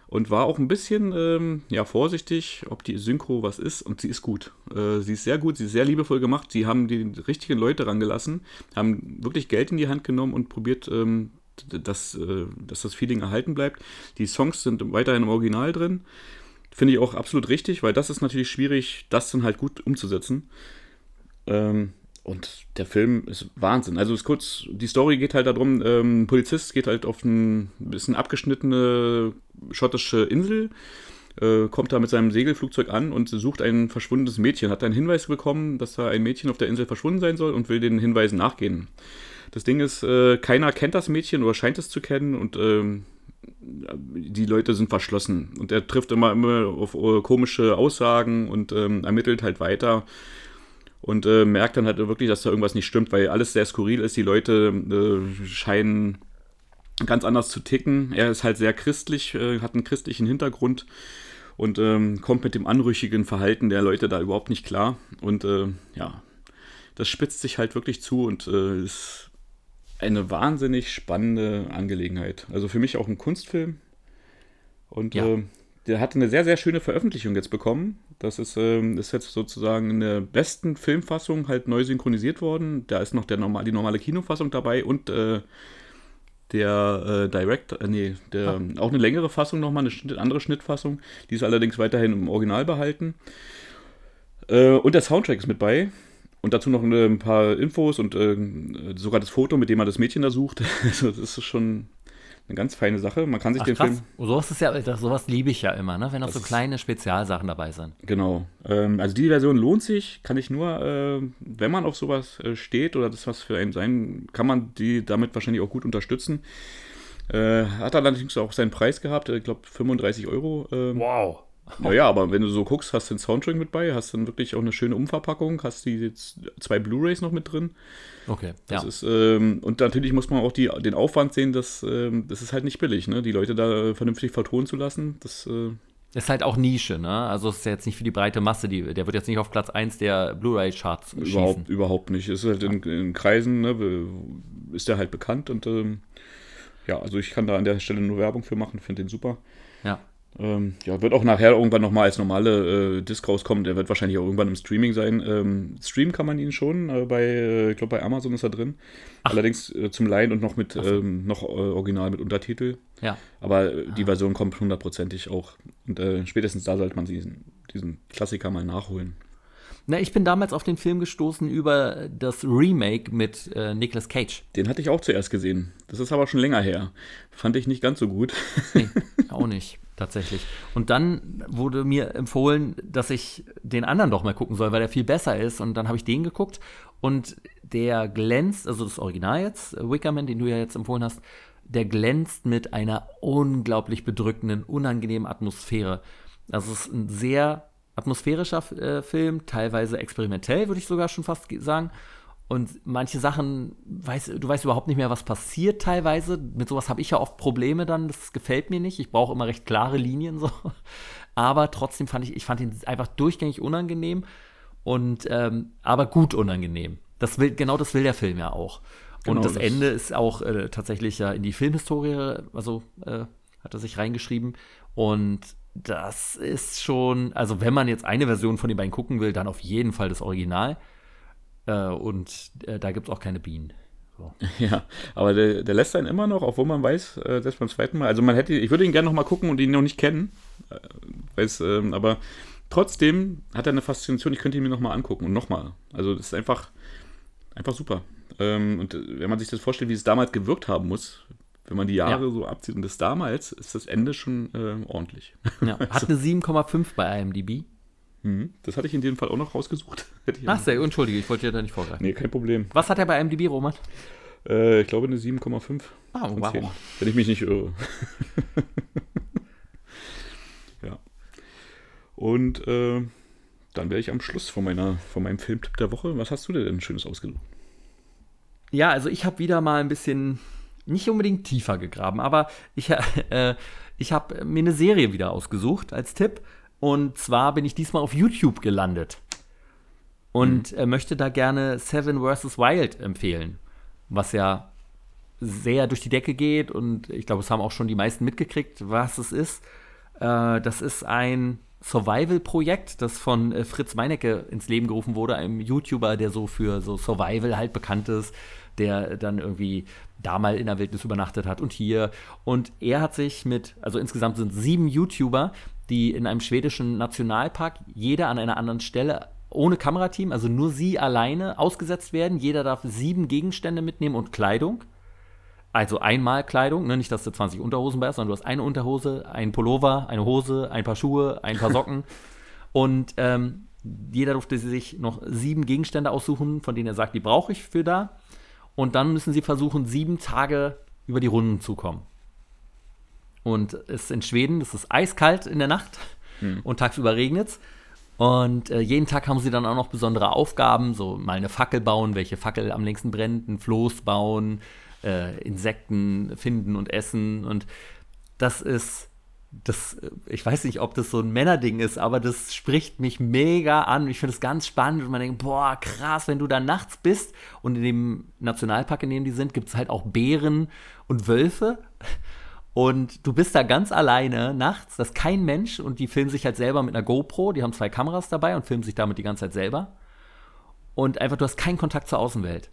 Und war auch ein bisschen ähm, ja, vorsichtig, ob die Synchro was ist. Und sie ist gut. Äh, sie ist sehr gut, sie ist sehr liebevoll gemacht. Sie haben die richtigen Leute rangelassen, haben wirklich Geld in die Hand genommen und probiert, ähm, dass, äh, dass das Feeling erhalten bleibt. Die Songs sind weiterhin im Original drin. Finde ich auch absolut richtig, weil das ist natürlich schwierig, das dann halt gut umzusetzen. Ähm, und der Film ist Wahnsinn. Also ist kurz, die Story geht halt darum, ähm, ein Polizist geht halt auf ein bisschen abgeschnittene schottische Insel, äh, kommt da mit seinem Segelflugzeug an und sucht ein verschwundenes Mädchen. Hat einen Hinweis bekommen, dass da ein Mädchen auf der Insel verschwunden sein soll und will den Hinweisen nachgehen. Das Ding ist, äh, keiner kennt das Mädchen oder scheint es zu kennen und ähm, die Leute sind verschlossen. Und er trifft immer, immer auf äh, komische Aussagen und ähm, ermittelt halt weiter und äh, merkt dann halt wirklich, dass da irgendwas nicht stimmt, weil alles sehr skurril ist. Die Leute äh, scheinen ganz anders zu ticken. Er ist halt sehr christlich, äh, hat einen christlichen Hintergrund und ähm, kommt mit dem anrüchigen Verhalten der Leute da überhaupt nicht klar. Und äh, ja, das spitzt sich halt wirklich zu und äh, ist eine wahnsinnig spannende Angelegenheit. Also für mich auch ein Kunstfilm. Und ja. äh, der hat eine sehr, sehr schöne Veröffentlichung jetzt bekommen. Das ist, ähm, ist jetzt sozusagen in der besten Filmfassung halt neu synchronisiert worden. Da ist noch der normal, die normale Kinofassung dabei und äh, der äh, Direct, äh, nee, der, ah. auch eine längere Fassung nochmal, eine Schnitt, andere Schnittfassung. Die ist allerdings weiterhin im Original behalten. Äh, und der Soundtrack ist mit bei. Und dazu noch ein paar Infos und äh, sogar das Foto, mit dem man das Mädchen da sucht. also das ist schon eine ganz feine Sache. Man kann sich Ach, den krass. Film. Oh, sowas ist ja, sowas liebe ich ja immer, ne? Wenn auch so kleine Spezialsachen dabei sind. Genau. Ähm, also die Version lohnt sich, kann ich nur, äh, wenn man auf sowas äh, steht oder das was für einen sein, kann man die damit wahrscheinlich auch gut unterstützen. Äh, hat allerdings auch seinen Preis gehabt, ich glaube 35 Euro. Ähm, wow. Naja, aber wenn du so guckst, hast du den Soundtrack mit bei, hast dann wirklich auch eine schöne Umverpackung, hast die jetzt zwei Blu-Rays noch mit drin. Okay. Das ja. ist, ähm, und natürlich muss man auch die, den Aufwand sehen, dass ähm, das ist halt nicht billig, ne? Die Leute da vernünftig vertonen zu lassen. Das äh, ist halt auch Nische, ne? Also es ist jetzt nicht für die breite Masse, die, der wird jetzt nicht auf Platz 1 der Blu-ray-Charts schießen. Überhaupt, überhaupt nicht. Es ist halt in, in Kreisen, ne, ist der halt bekannt und ähm, ja, also ich kann da an der Stelle nur Werbung für machen, finde den super. Ja. Ähm, ja, wird auch nachher irgendwann nochmal als normale äh, Disc rauskommen. Der wird wahrscheinlich auch irgendwann im Streaming sein. Ähm, streamen kann man ihn schon. Äh, bei, äh, ich glaube, bei Amazon ist er drin. Ach. Allerdings äh, zum Leihen und noch mit so. ähm, noch äh, original mit Untertitel. Ja. Aber äh, die ah. Version kommt hundertprozentig auch. Und spätestens da sollte man diesen, diesen Klassiker mal nachholen. Na, ich bin damals auf den Film gestoßen über das Remake mit äh, Nicolas Cage. Den hatte ich auch zuerst gesehen. Das ist aber schon länger her. Fand ich nicht ganz so gut. Nee, auch nicht tatsächlich. Und dann wurde mir empfohlen, dass ich den anderen doch mal gucken soll, weil der viel besser ist. Und dann habe ich den geguckt und der glänzt, also das Original jetzt, Wickerman, den du ja jetzt empfohlen hast, der glänzt mit einer unglaublich bedrückenden, unangenehmen Atmosphäre. Also es ist ein sehr atmosphärischer äh, Film, teilweise experimentell, würde ich sogar schon fast sagen. Und manche Sachen, weiß, du weißt überhaupt nicht mehr, was passiert teilweise. Mit sowas habe ich ja oft Probleme dann. Das gefällt mir nicht. Ich brauche immer recht klare Linien so. Aber trotzdem fand ich, ich fand ihn einfach durchgängig unangenehm und ähm, aber gut unangenehm. Das will, genau das will der Film ja auch. Genau und das, das, Ende ist auch äh, tatsächlich ja in die Filmhistorie, also äh, hat er sich reingeschrieben. Und das ist schon, also wenn man jetzt eine Version von den beiden gucken will, dann auf jeden Fall das Original. Äh, und äh, da gibt es auch keine Bienen. So. Ja, aber der, der, lässt einen immer noch, obwohl man weiß, äh, dass beim zweiten Mal, also man hätte, ich würde ihn gerne noch mal gucken und ihn noch nicht kennen, äh, weiß, ähm, aber trotzdem hat er eine Faszination, ich könnte ihn mir noch mal angucken und noch mal. Also das ist einfach, einfach super. Ähm, und äh, wenn man sich das vorstellt, wie es damals gewirkt haben muss, wenn man die Jahre ja. so abzieht und das damals, ist das Ende schon äh, ordentlich. Ja, hat eine 7,5 bei IMDb. Mhm. Das hatte ich in dem Fall auch noch rausgesucht. Ach, sehr, entschuldige, ich wollte dir da nicht vorgreifen. Nee, kein Problem. Was hat er bei MDB, Roman? Äh, ich glaube eine 7,5 ah, wow. 10, wenn ich mich nicht irre. ja. Und äh, dann wäre ich am Schluss von, meiner, von meinem Filmtipp der Woche. Was hast du denn Schönes ausgesucht? Ja, also ich habe wieder mal ein bisschen, nicht unbedingt tiefer gegraben, aber ich, äh, ich habe mir eine Serie wieder ausgesucht als Tipp. Und zwar bin ich diesmal auf YouTube gelandet und mhm. möchte da gerne Seven vs. Wild empfehlen, was ja sehr durch die Decke geht und ich glaube, es haben auch schon die meisten mitgekriegt, was es ist. Äh, das ist ein Survival-Projekt, das von äh, Fritz Meinecke ins Leben gerufen wurde, einem YouTuber, der so für so Survival halt bekannt ist, der dann irgendwie da mal in der Wildnis übernachtet hat und hier. Und er hat sich mit, also insgesamt sind sieben YouTuber, die in einem schwedischen Nationalpark jeder an einer anderen Stelle ohne Kamerateam, also nur sie alleine ausgesetzt werden. Jeder darf sieben Gegenstände mitnehmen und Kleidung. Also einmal Kleidung, ne? nicht, dass du 20 Unterhosen bei hast, sondern du hast eine Unterhose, einen Pullover, eine Hose, ein paar Schuhe, ein paar Socken. und ähm, jeder durfte sich noch sieben Gegenstände aussuchen, von denen er sagt, die brauche ich für da. Und dann müssen sie versuchen, sieben Tage über die Runden zu kommen. Und es ist in Schweden, es ist eiskalt in der Nacht hm. und tagsüber regnet es. Und äh, jeden Tag haben sie dann auch noch besondere Aufgaben, so mal eine Fackel bauen, welche Fackel am längsten brennt, ein Floß bauen, äh, Insekten finden und essen. Und das ist, das, ich weiß nicht, ob das so ein Männerding ist, aber das spricht mich mega an. Ich finde es ganz spannend und man denkt, boah, krass, wenn du da nachts bist und in dem Nationalpark, in dem die sind, gibt es halt auch Bären und Wölfe. Und du bist da ganz alleine nachts, das ist kein Mensch und die filmen sich halt selber mit einer GoPro, die haben zwei Kameras dabei und filmen sich damit die ganze Zeit selber. Und einfach, du hast keinen Kontakt zur Außenwelt.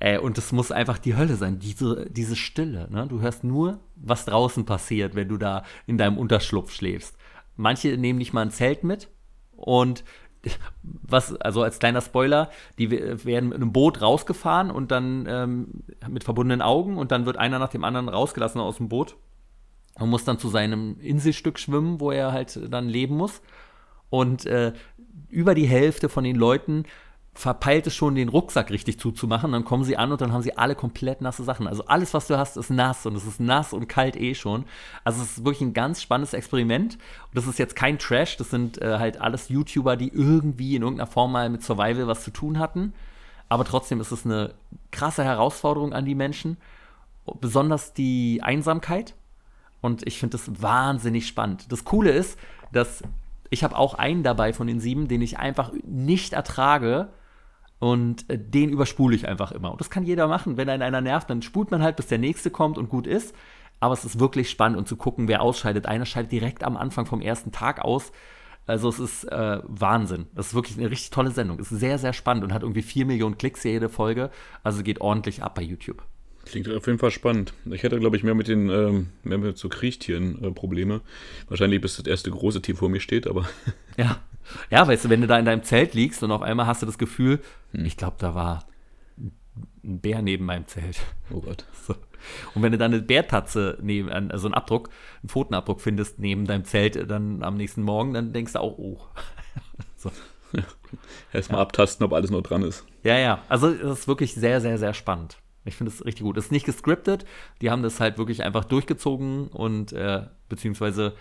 Äh, und das muss einfach die Hölle sein, diese, diese Stille. Ne? Du hörst nur, was draußen passiert, wenn du da in deinem Unterschlupf schläfst. Manche nehmen nicht mal ein Zelt mit und was, also als kleiner Spoiler, die werden mit einem Boot rausgefahren und dann ähm, mit verbundenen Augen und dann wird einer nach dem anderen rausgelassen aus dem Boot und muss dann zu seinem Inselstück schwimmen, wo er halt dann leben muss. Und äh, über die Hälfte von den Leuten verpeilt es schon, den Rucksack richtig zuzumachen. Dann kommen sie an und dann haben sie alle komplett nasse Sachen. Also alles, was du hast, ist nass und es ist nass und kalt eh schon. Also es ist wirklich ein ganz spannendes Experiment. Und das ist jetzt kein Trash, das sind äh, halt alles YouTuber, die irgendwie in irgendeiner Form mal mit Survival was zu tun hatten. Aber trotzdem ist es eine krasse Herausforderung an die Menschen. Besonders die Einsamkeit. Und ich finde das wahnsinnig spannend. Das Coole ist, dass ich habe auch einen dabei von den sieben, den ich einfach nicht ertrage, und äh, den überspule ich einfach immer. Und das kann jeder machen. Wenn einen einer nervt, dann spult man halt, bis der nächste kommt und gut ist. Aber es ist wirklich spannend und zu gucken, wer ausscheidet. Einer scheidet direkt am Anfang vom ersten Tag aus. Also es ist äh, Wahnsinn. Das ist wirklich eine richtig tolle Sendung. Es ist sehr, sehr spannend und hat irgendwie vier Millionen Klicks jede Folge. Also geht ordentlich ab bei YouTube. Klingt auf jeden Fall spannend. Ich hätte, glaube ich, mehr mit den ähm, mehr mit so Kriechtieren äh, Probleme. Wahrscheinlich bis das erste große Tier vor mir steht, aber. Ja. Ja, weißt du, wenn du da in deinem Zelt liegst und auf einmal hast du das Gefühl, hm. ich glaube, da war ein Bär neben meinem Zelt. Oh Gott. So. Und wenn du dann eine Bärtatze neben, also einen Abdruck, einen Pfotenabdruck findest neben deinem Zelt dann am nächsten Morgen, dann denkst du auch, oh. so. Ja. Erstmal ja. abtasten, ob alles noch dran ist. Ja, ja. Also es ist wirklich sehr, sehr, sehr spannend. Ich finde es richtig gut. Es ist nicht gescriptet, die haben das halt wirklich einfach durchgezogen und äh, beziehungsweise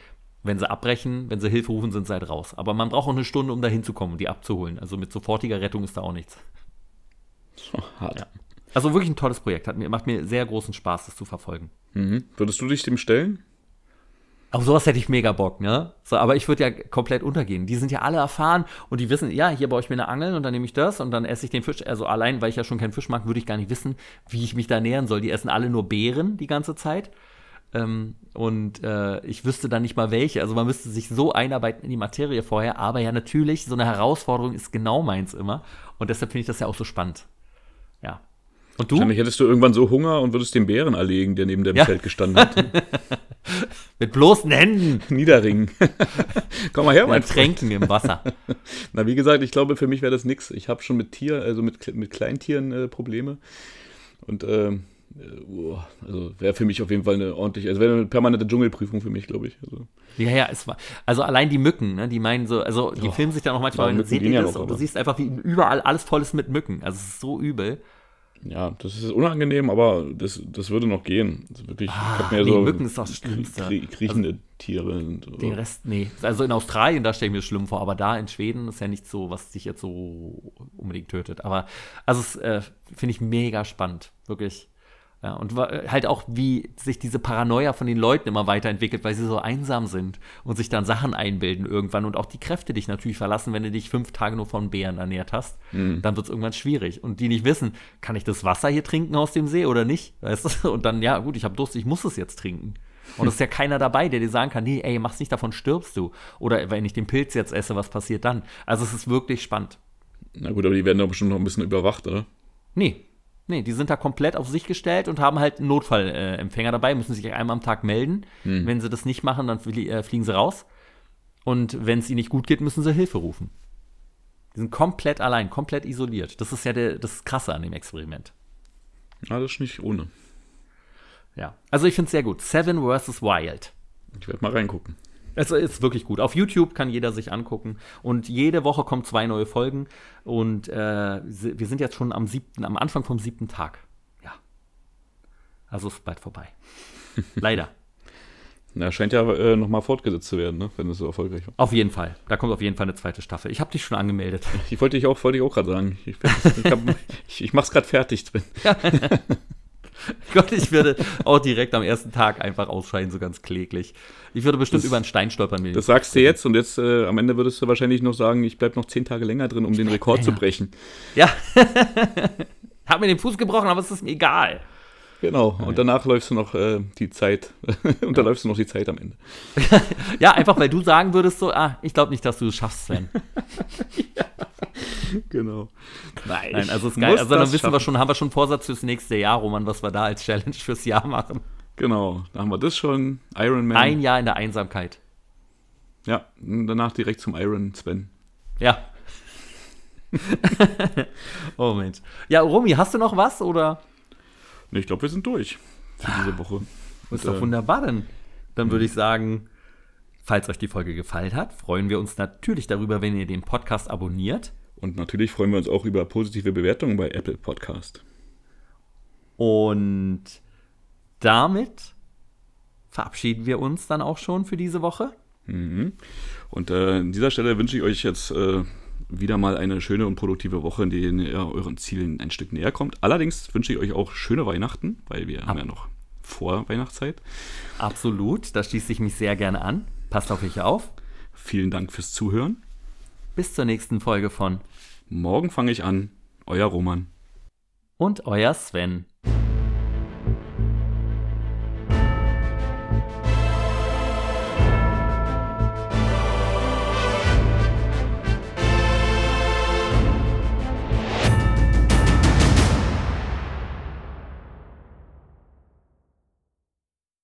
wenn sie abbrechen, wenn sie Hilfe rufen, sind sie halt raus. Aber man braucht auch eine Stunde, um da hinzukommen und die abzuholen. Also mit sofortiger Rettung ist da auch nichts. So, hart. Ja. Also wirklich ein tolles Projekt. Hat mir, macht mir sehr großen Spaß, das zu verfolgen. Mhm. Würdest du dich dem stellen? Auf sowas hätte ich mega Bock, ne? So, aber ich würde ja komplett untergehen. Die sind ja alle erfahren und die wissen, ja, hier baue ich mir eine Angel und dann nehme ich das und dann esse ich den Fisch. Also allein, weil ich ja schon keinen Fisch mag, würde ich gar nicht wissen, wie ich mich da nähern soll. Die essen alle nur Beeren die ganze Zeit. Ähm, und äh, ich wüsste dann nicht mal welche. Also man müsste sich so einarbeiten in die Materie vorher. Aber ja, natürlich, so eine Herausforderung ist genau meins immer. Und deshalb finde ich das ja auch so spannend. Ja. Und du? Wahrscheinlich hättest du irgendwann so Hunger und würdest den Bären erlegen, der neben deinem ja. Zelt gestanden hat. Mit bloßen Händen. Niederringen. Komm mal her, mein Tränken im Wasser. Na, wie gesagt, ich glaube, für mich wäre das nichts. Ich habe schon mit Tier, also mit, mit Kleintieren äh, Probleme. Und ähm, äh, also wäre für mich auf jeden Fall eine ordentliche, also wäre eine permanente Dschungelprüfung für mich, glaube ich. Also. Ja, ja, es war, also allein die Mücken, ne, die meinen so, also die oh, filmen sich dann auch manchmal, du seht ihr das und du siehst einfach, wie überall alles voll ist mit Mücken. Also es ist so übel. Ja, das ist unangenehm, aber das, das würde noch gehen. Also wirklich, ah, nee, so Mücken ist das Schlimmste. Krie kriechende also, Tiere. Und. Den Rest, nee. Also in Australien, da stelle ich mir schlimm vor, aber da in Schweden ist ja nicht so, was dich jetzt so unbedingt tötet. Aber, also es äh, finde ich mega spannend, wirklich. Ja, und halt auch, wie sich diese Paranoia von den Leuten immer weiterentwickelt, weil sie so einsam sind und sich dann Sachen einbilden irgendwann und auch die Kräfte dich natürlich verlassen, wenn du dich fünf Tage nur von Bären ernährt hast. Mhm. Dann wird es irgendwann schwierig. Und die nicht wissen, kann ich das Wasser hier trinken aus dem See oder nicht? Weißt du? Und dann, ja, gut, ich habe Durst, ich muss es jetzt trinken. Und es ist ja keiner dabei, der dir sagen kann, nee, ey, mach's nicht, davon stirbst du. Oder wenn ich den Pilz jetzt esse, was passiert dann? Also es ist wirklich spannend. Na gut, aber die werden doch bestimmt noch ein bisschen überwacht, oder? Nee, Nee, die sind da komplett auf sich gestellt und haben halt einen Notfallempfänger dabei, müssen sich einmal am Tag melden. Hm. Wenn sie das nicht machen, dann flie äh, fliegen sie raus. Und wenn es ihnen nicht gut geht, müssen sie Hilfe rufen. Die sind komplett allein, komplett isoliert. Das ist ja der, das Krasse an dem Experiment. Ja, das ist nicht ohne. Ja. Also ich finde es sehr gut. Seven vs. Wild. Ich werde mal reingucken. Es ist wirklich gut. Auf YouTube kann jeder sich angucken. Und jede Woche kommen zwei neue Folgen. Und äh, wir sind jetzt schon am siebten, am Anfang vom siebten Tag. Ja. Also ist bald vorbei. Leider. Na, scheint ja äh, nochmal fortgesetzt zu werden, ne? wenn es so erfolgreich war. Auf jeden Fall. Da kommt auf jeden Fall eine zweite Staffel. Ich habe dich schon angemeldet. Ich wollte dich auch, wollte ich auch gerade sagen. Ich, ich, ich, ich mach's gerade fertig drin. Gott, ich würde auch direkt am ersten Tag einfach ausscheiden, so ganz kläglich. Ich würde bestimmt das, über einen Stein stolpern. Das sagst du jetzt und jetzt äh, am Ende würdest du wahrscheinlich noch sagen, ich bleibe noch zehn Tage länger drin, um den Rekord zu brechen. Ja. Hab mir den Fuß gebrochen, aber es ist mir egal. Genau, und danach läufst du noch äh, die Zeit, und da läufst du noch die Zeit am Ende. ja, einfach weil du sagen würdest so, ah, ich glaube nicht, dass du es schaffst, Sven. ja, genau. Nein, Nein also ist geil. Also dann wissen schaffen. wir schon, haben wir schon Vorsatz fürs nächste Jahr, Roman, was wir da als Challenge fürs Jahr machen. Genau, da haben wir das schon. Iron Man. Ein Jahr in der Einsamkeit. Ja, danach direkt zum Iron Sven. Ja. oh Mensch. Ja, Romy, hast du noch was oder? Nee, ich glaube, wir sind durch für diese Woche. Ist doch äh, wunderbar, dann. Dann würde ich sagen, falls euch die Folge gefallen hat, freuen wir uns natürlich darüber, wenn ihr den Podcast abonniert. Und natürlich freuen wir uns auch über positive Bewertungen bei Apple Podcast. Und damit verabschieden wir uns dann auch schon für diese Woche. Mhm. Und äh, an dieser Stelle wünsche ich euch jetzt äh, wieder mal eine schöne und produktive Woche, in der ihr euren Zielen ein Stück näher kommt. Allerdings wünsche ich euch auch schöne Weihnachten, weil wir Ab haben ja noch vor Weihnachtszeit. Absolut, da schließe ich mich sehr gerne an. Passt auf euch auf. Vielen Dank fürs Zuhören. Bis zur nächsten Folge von Morgen fange ich an. Euer Roman. Und euer Sven.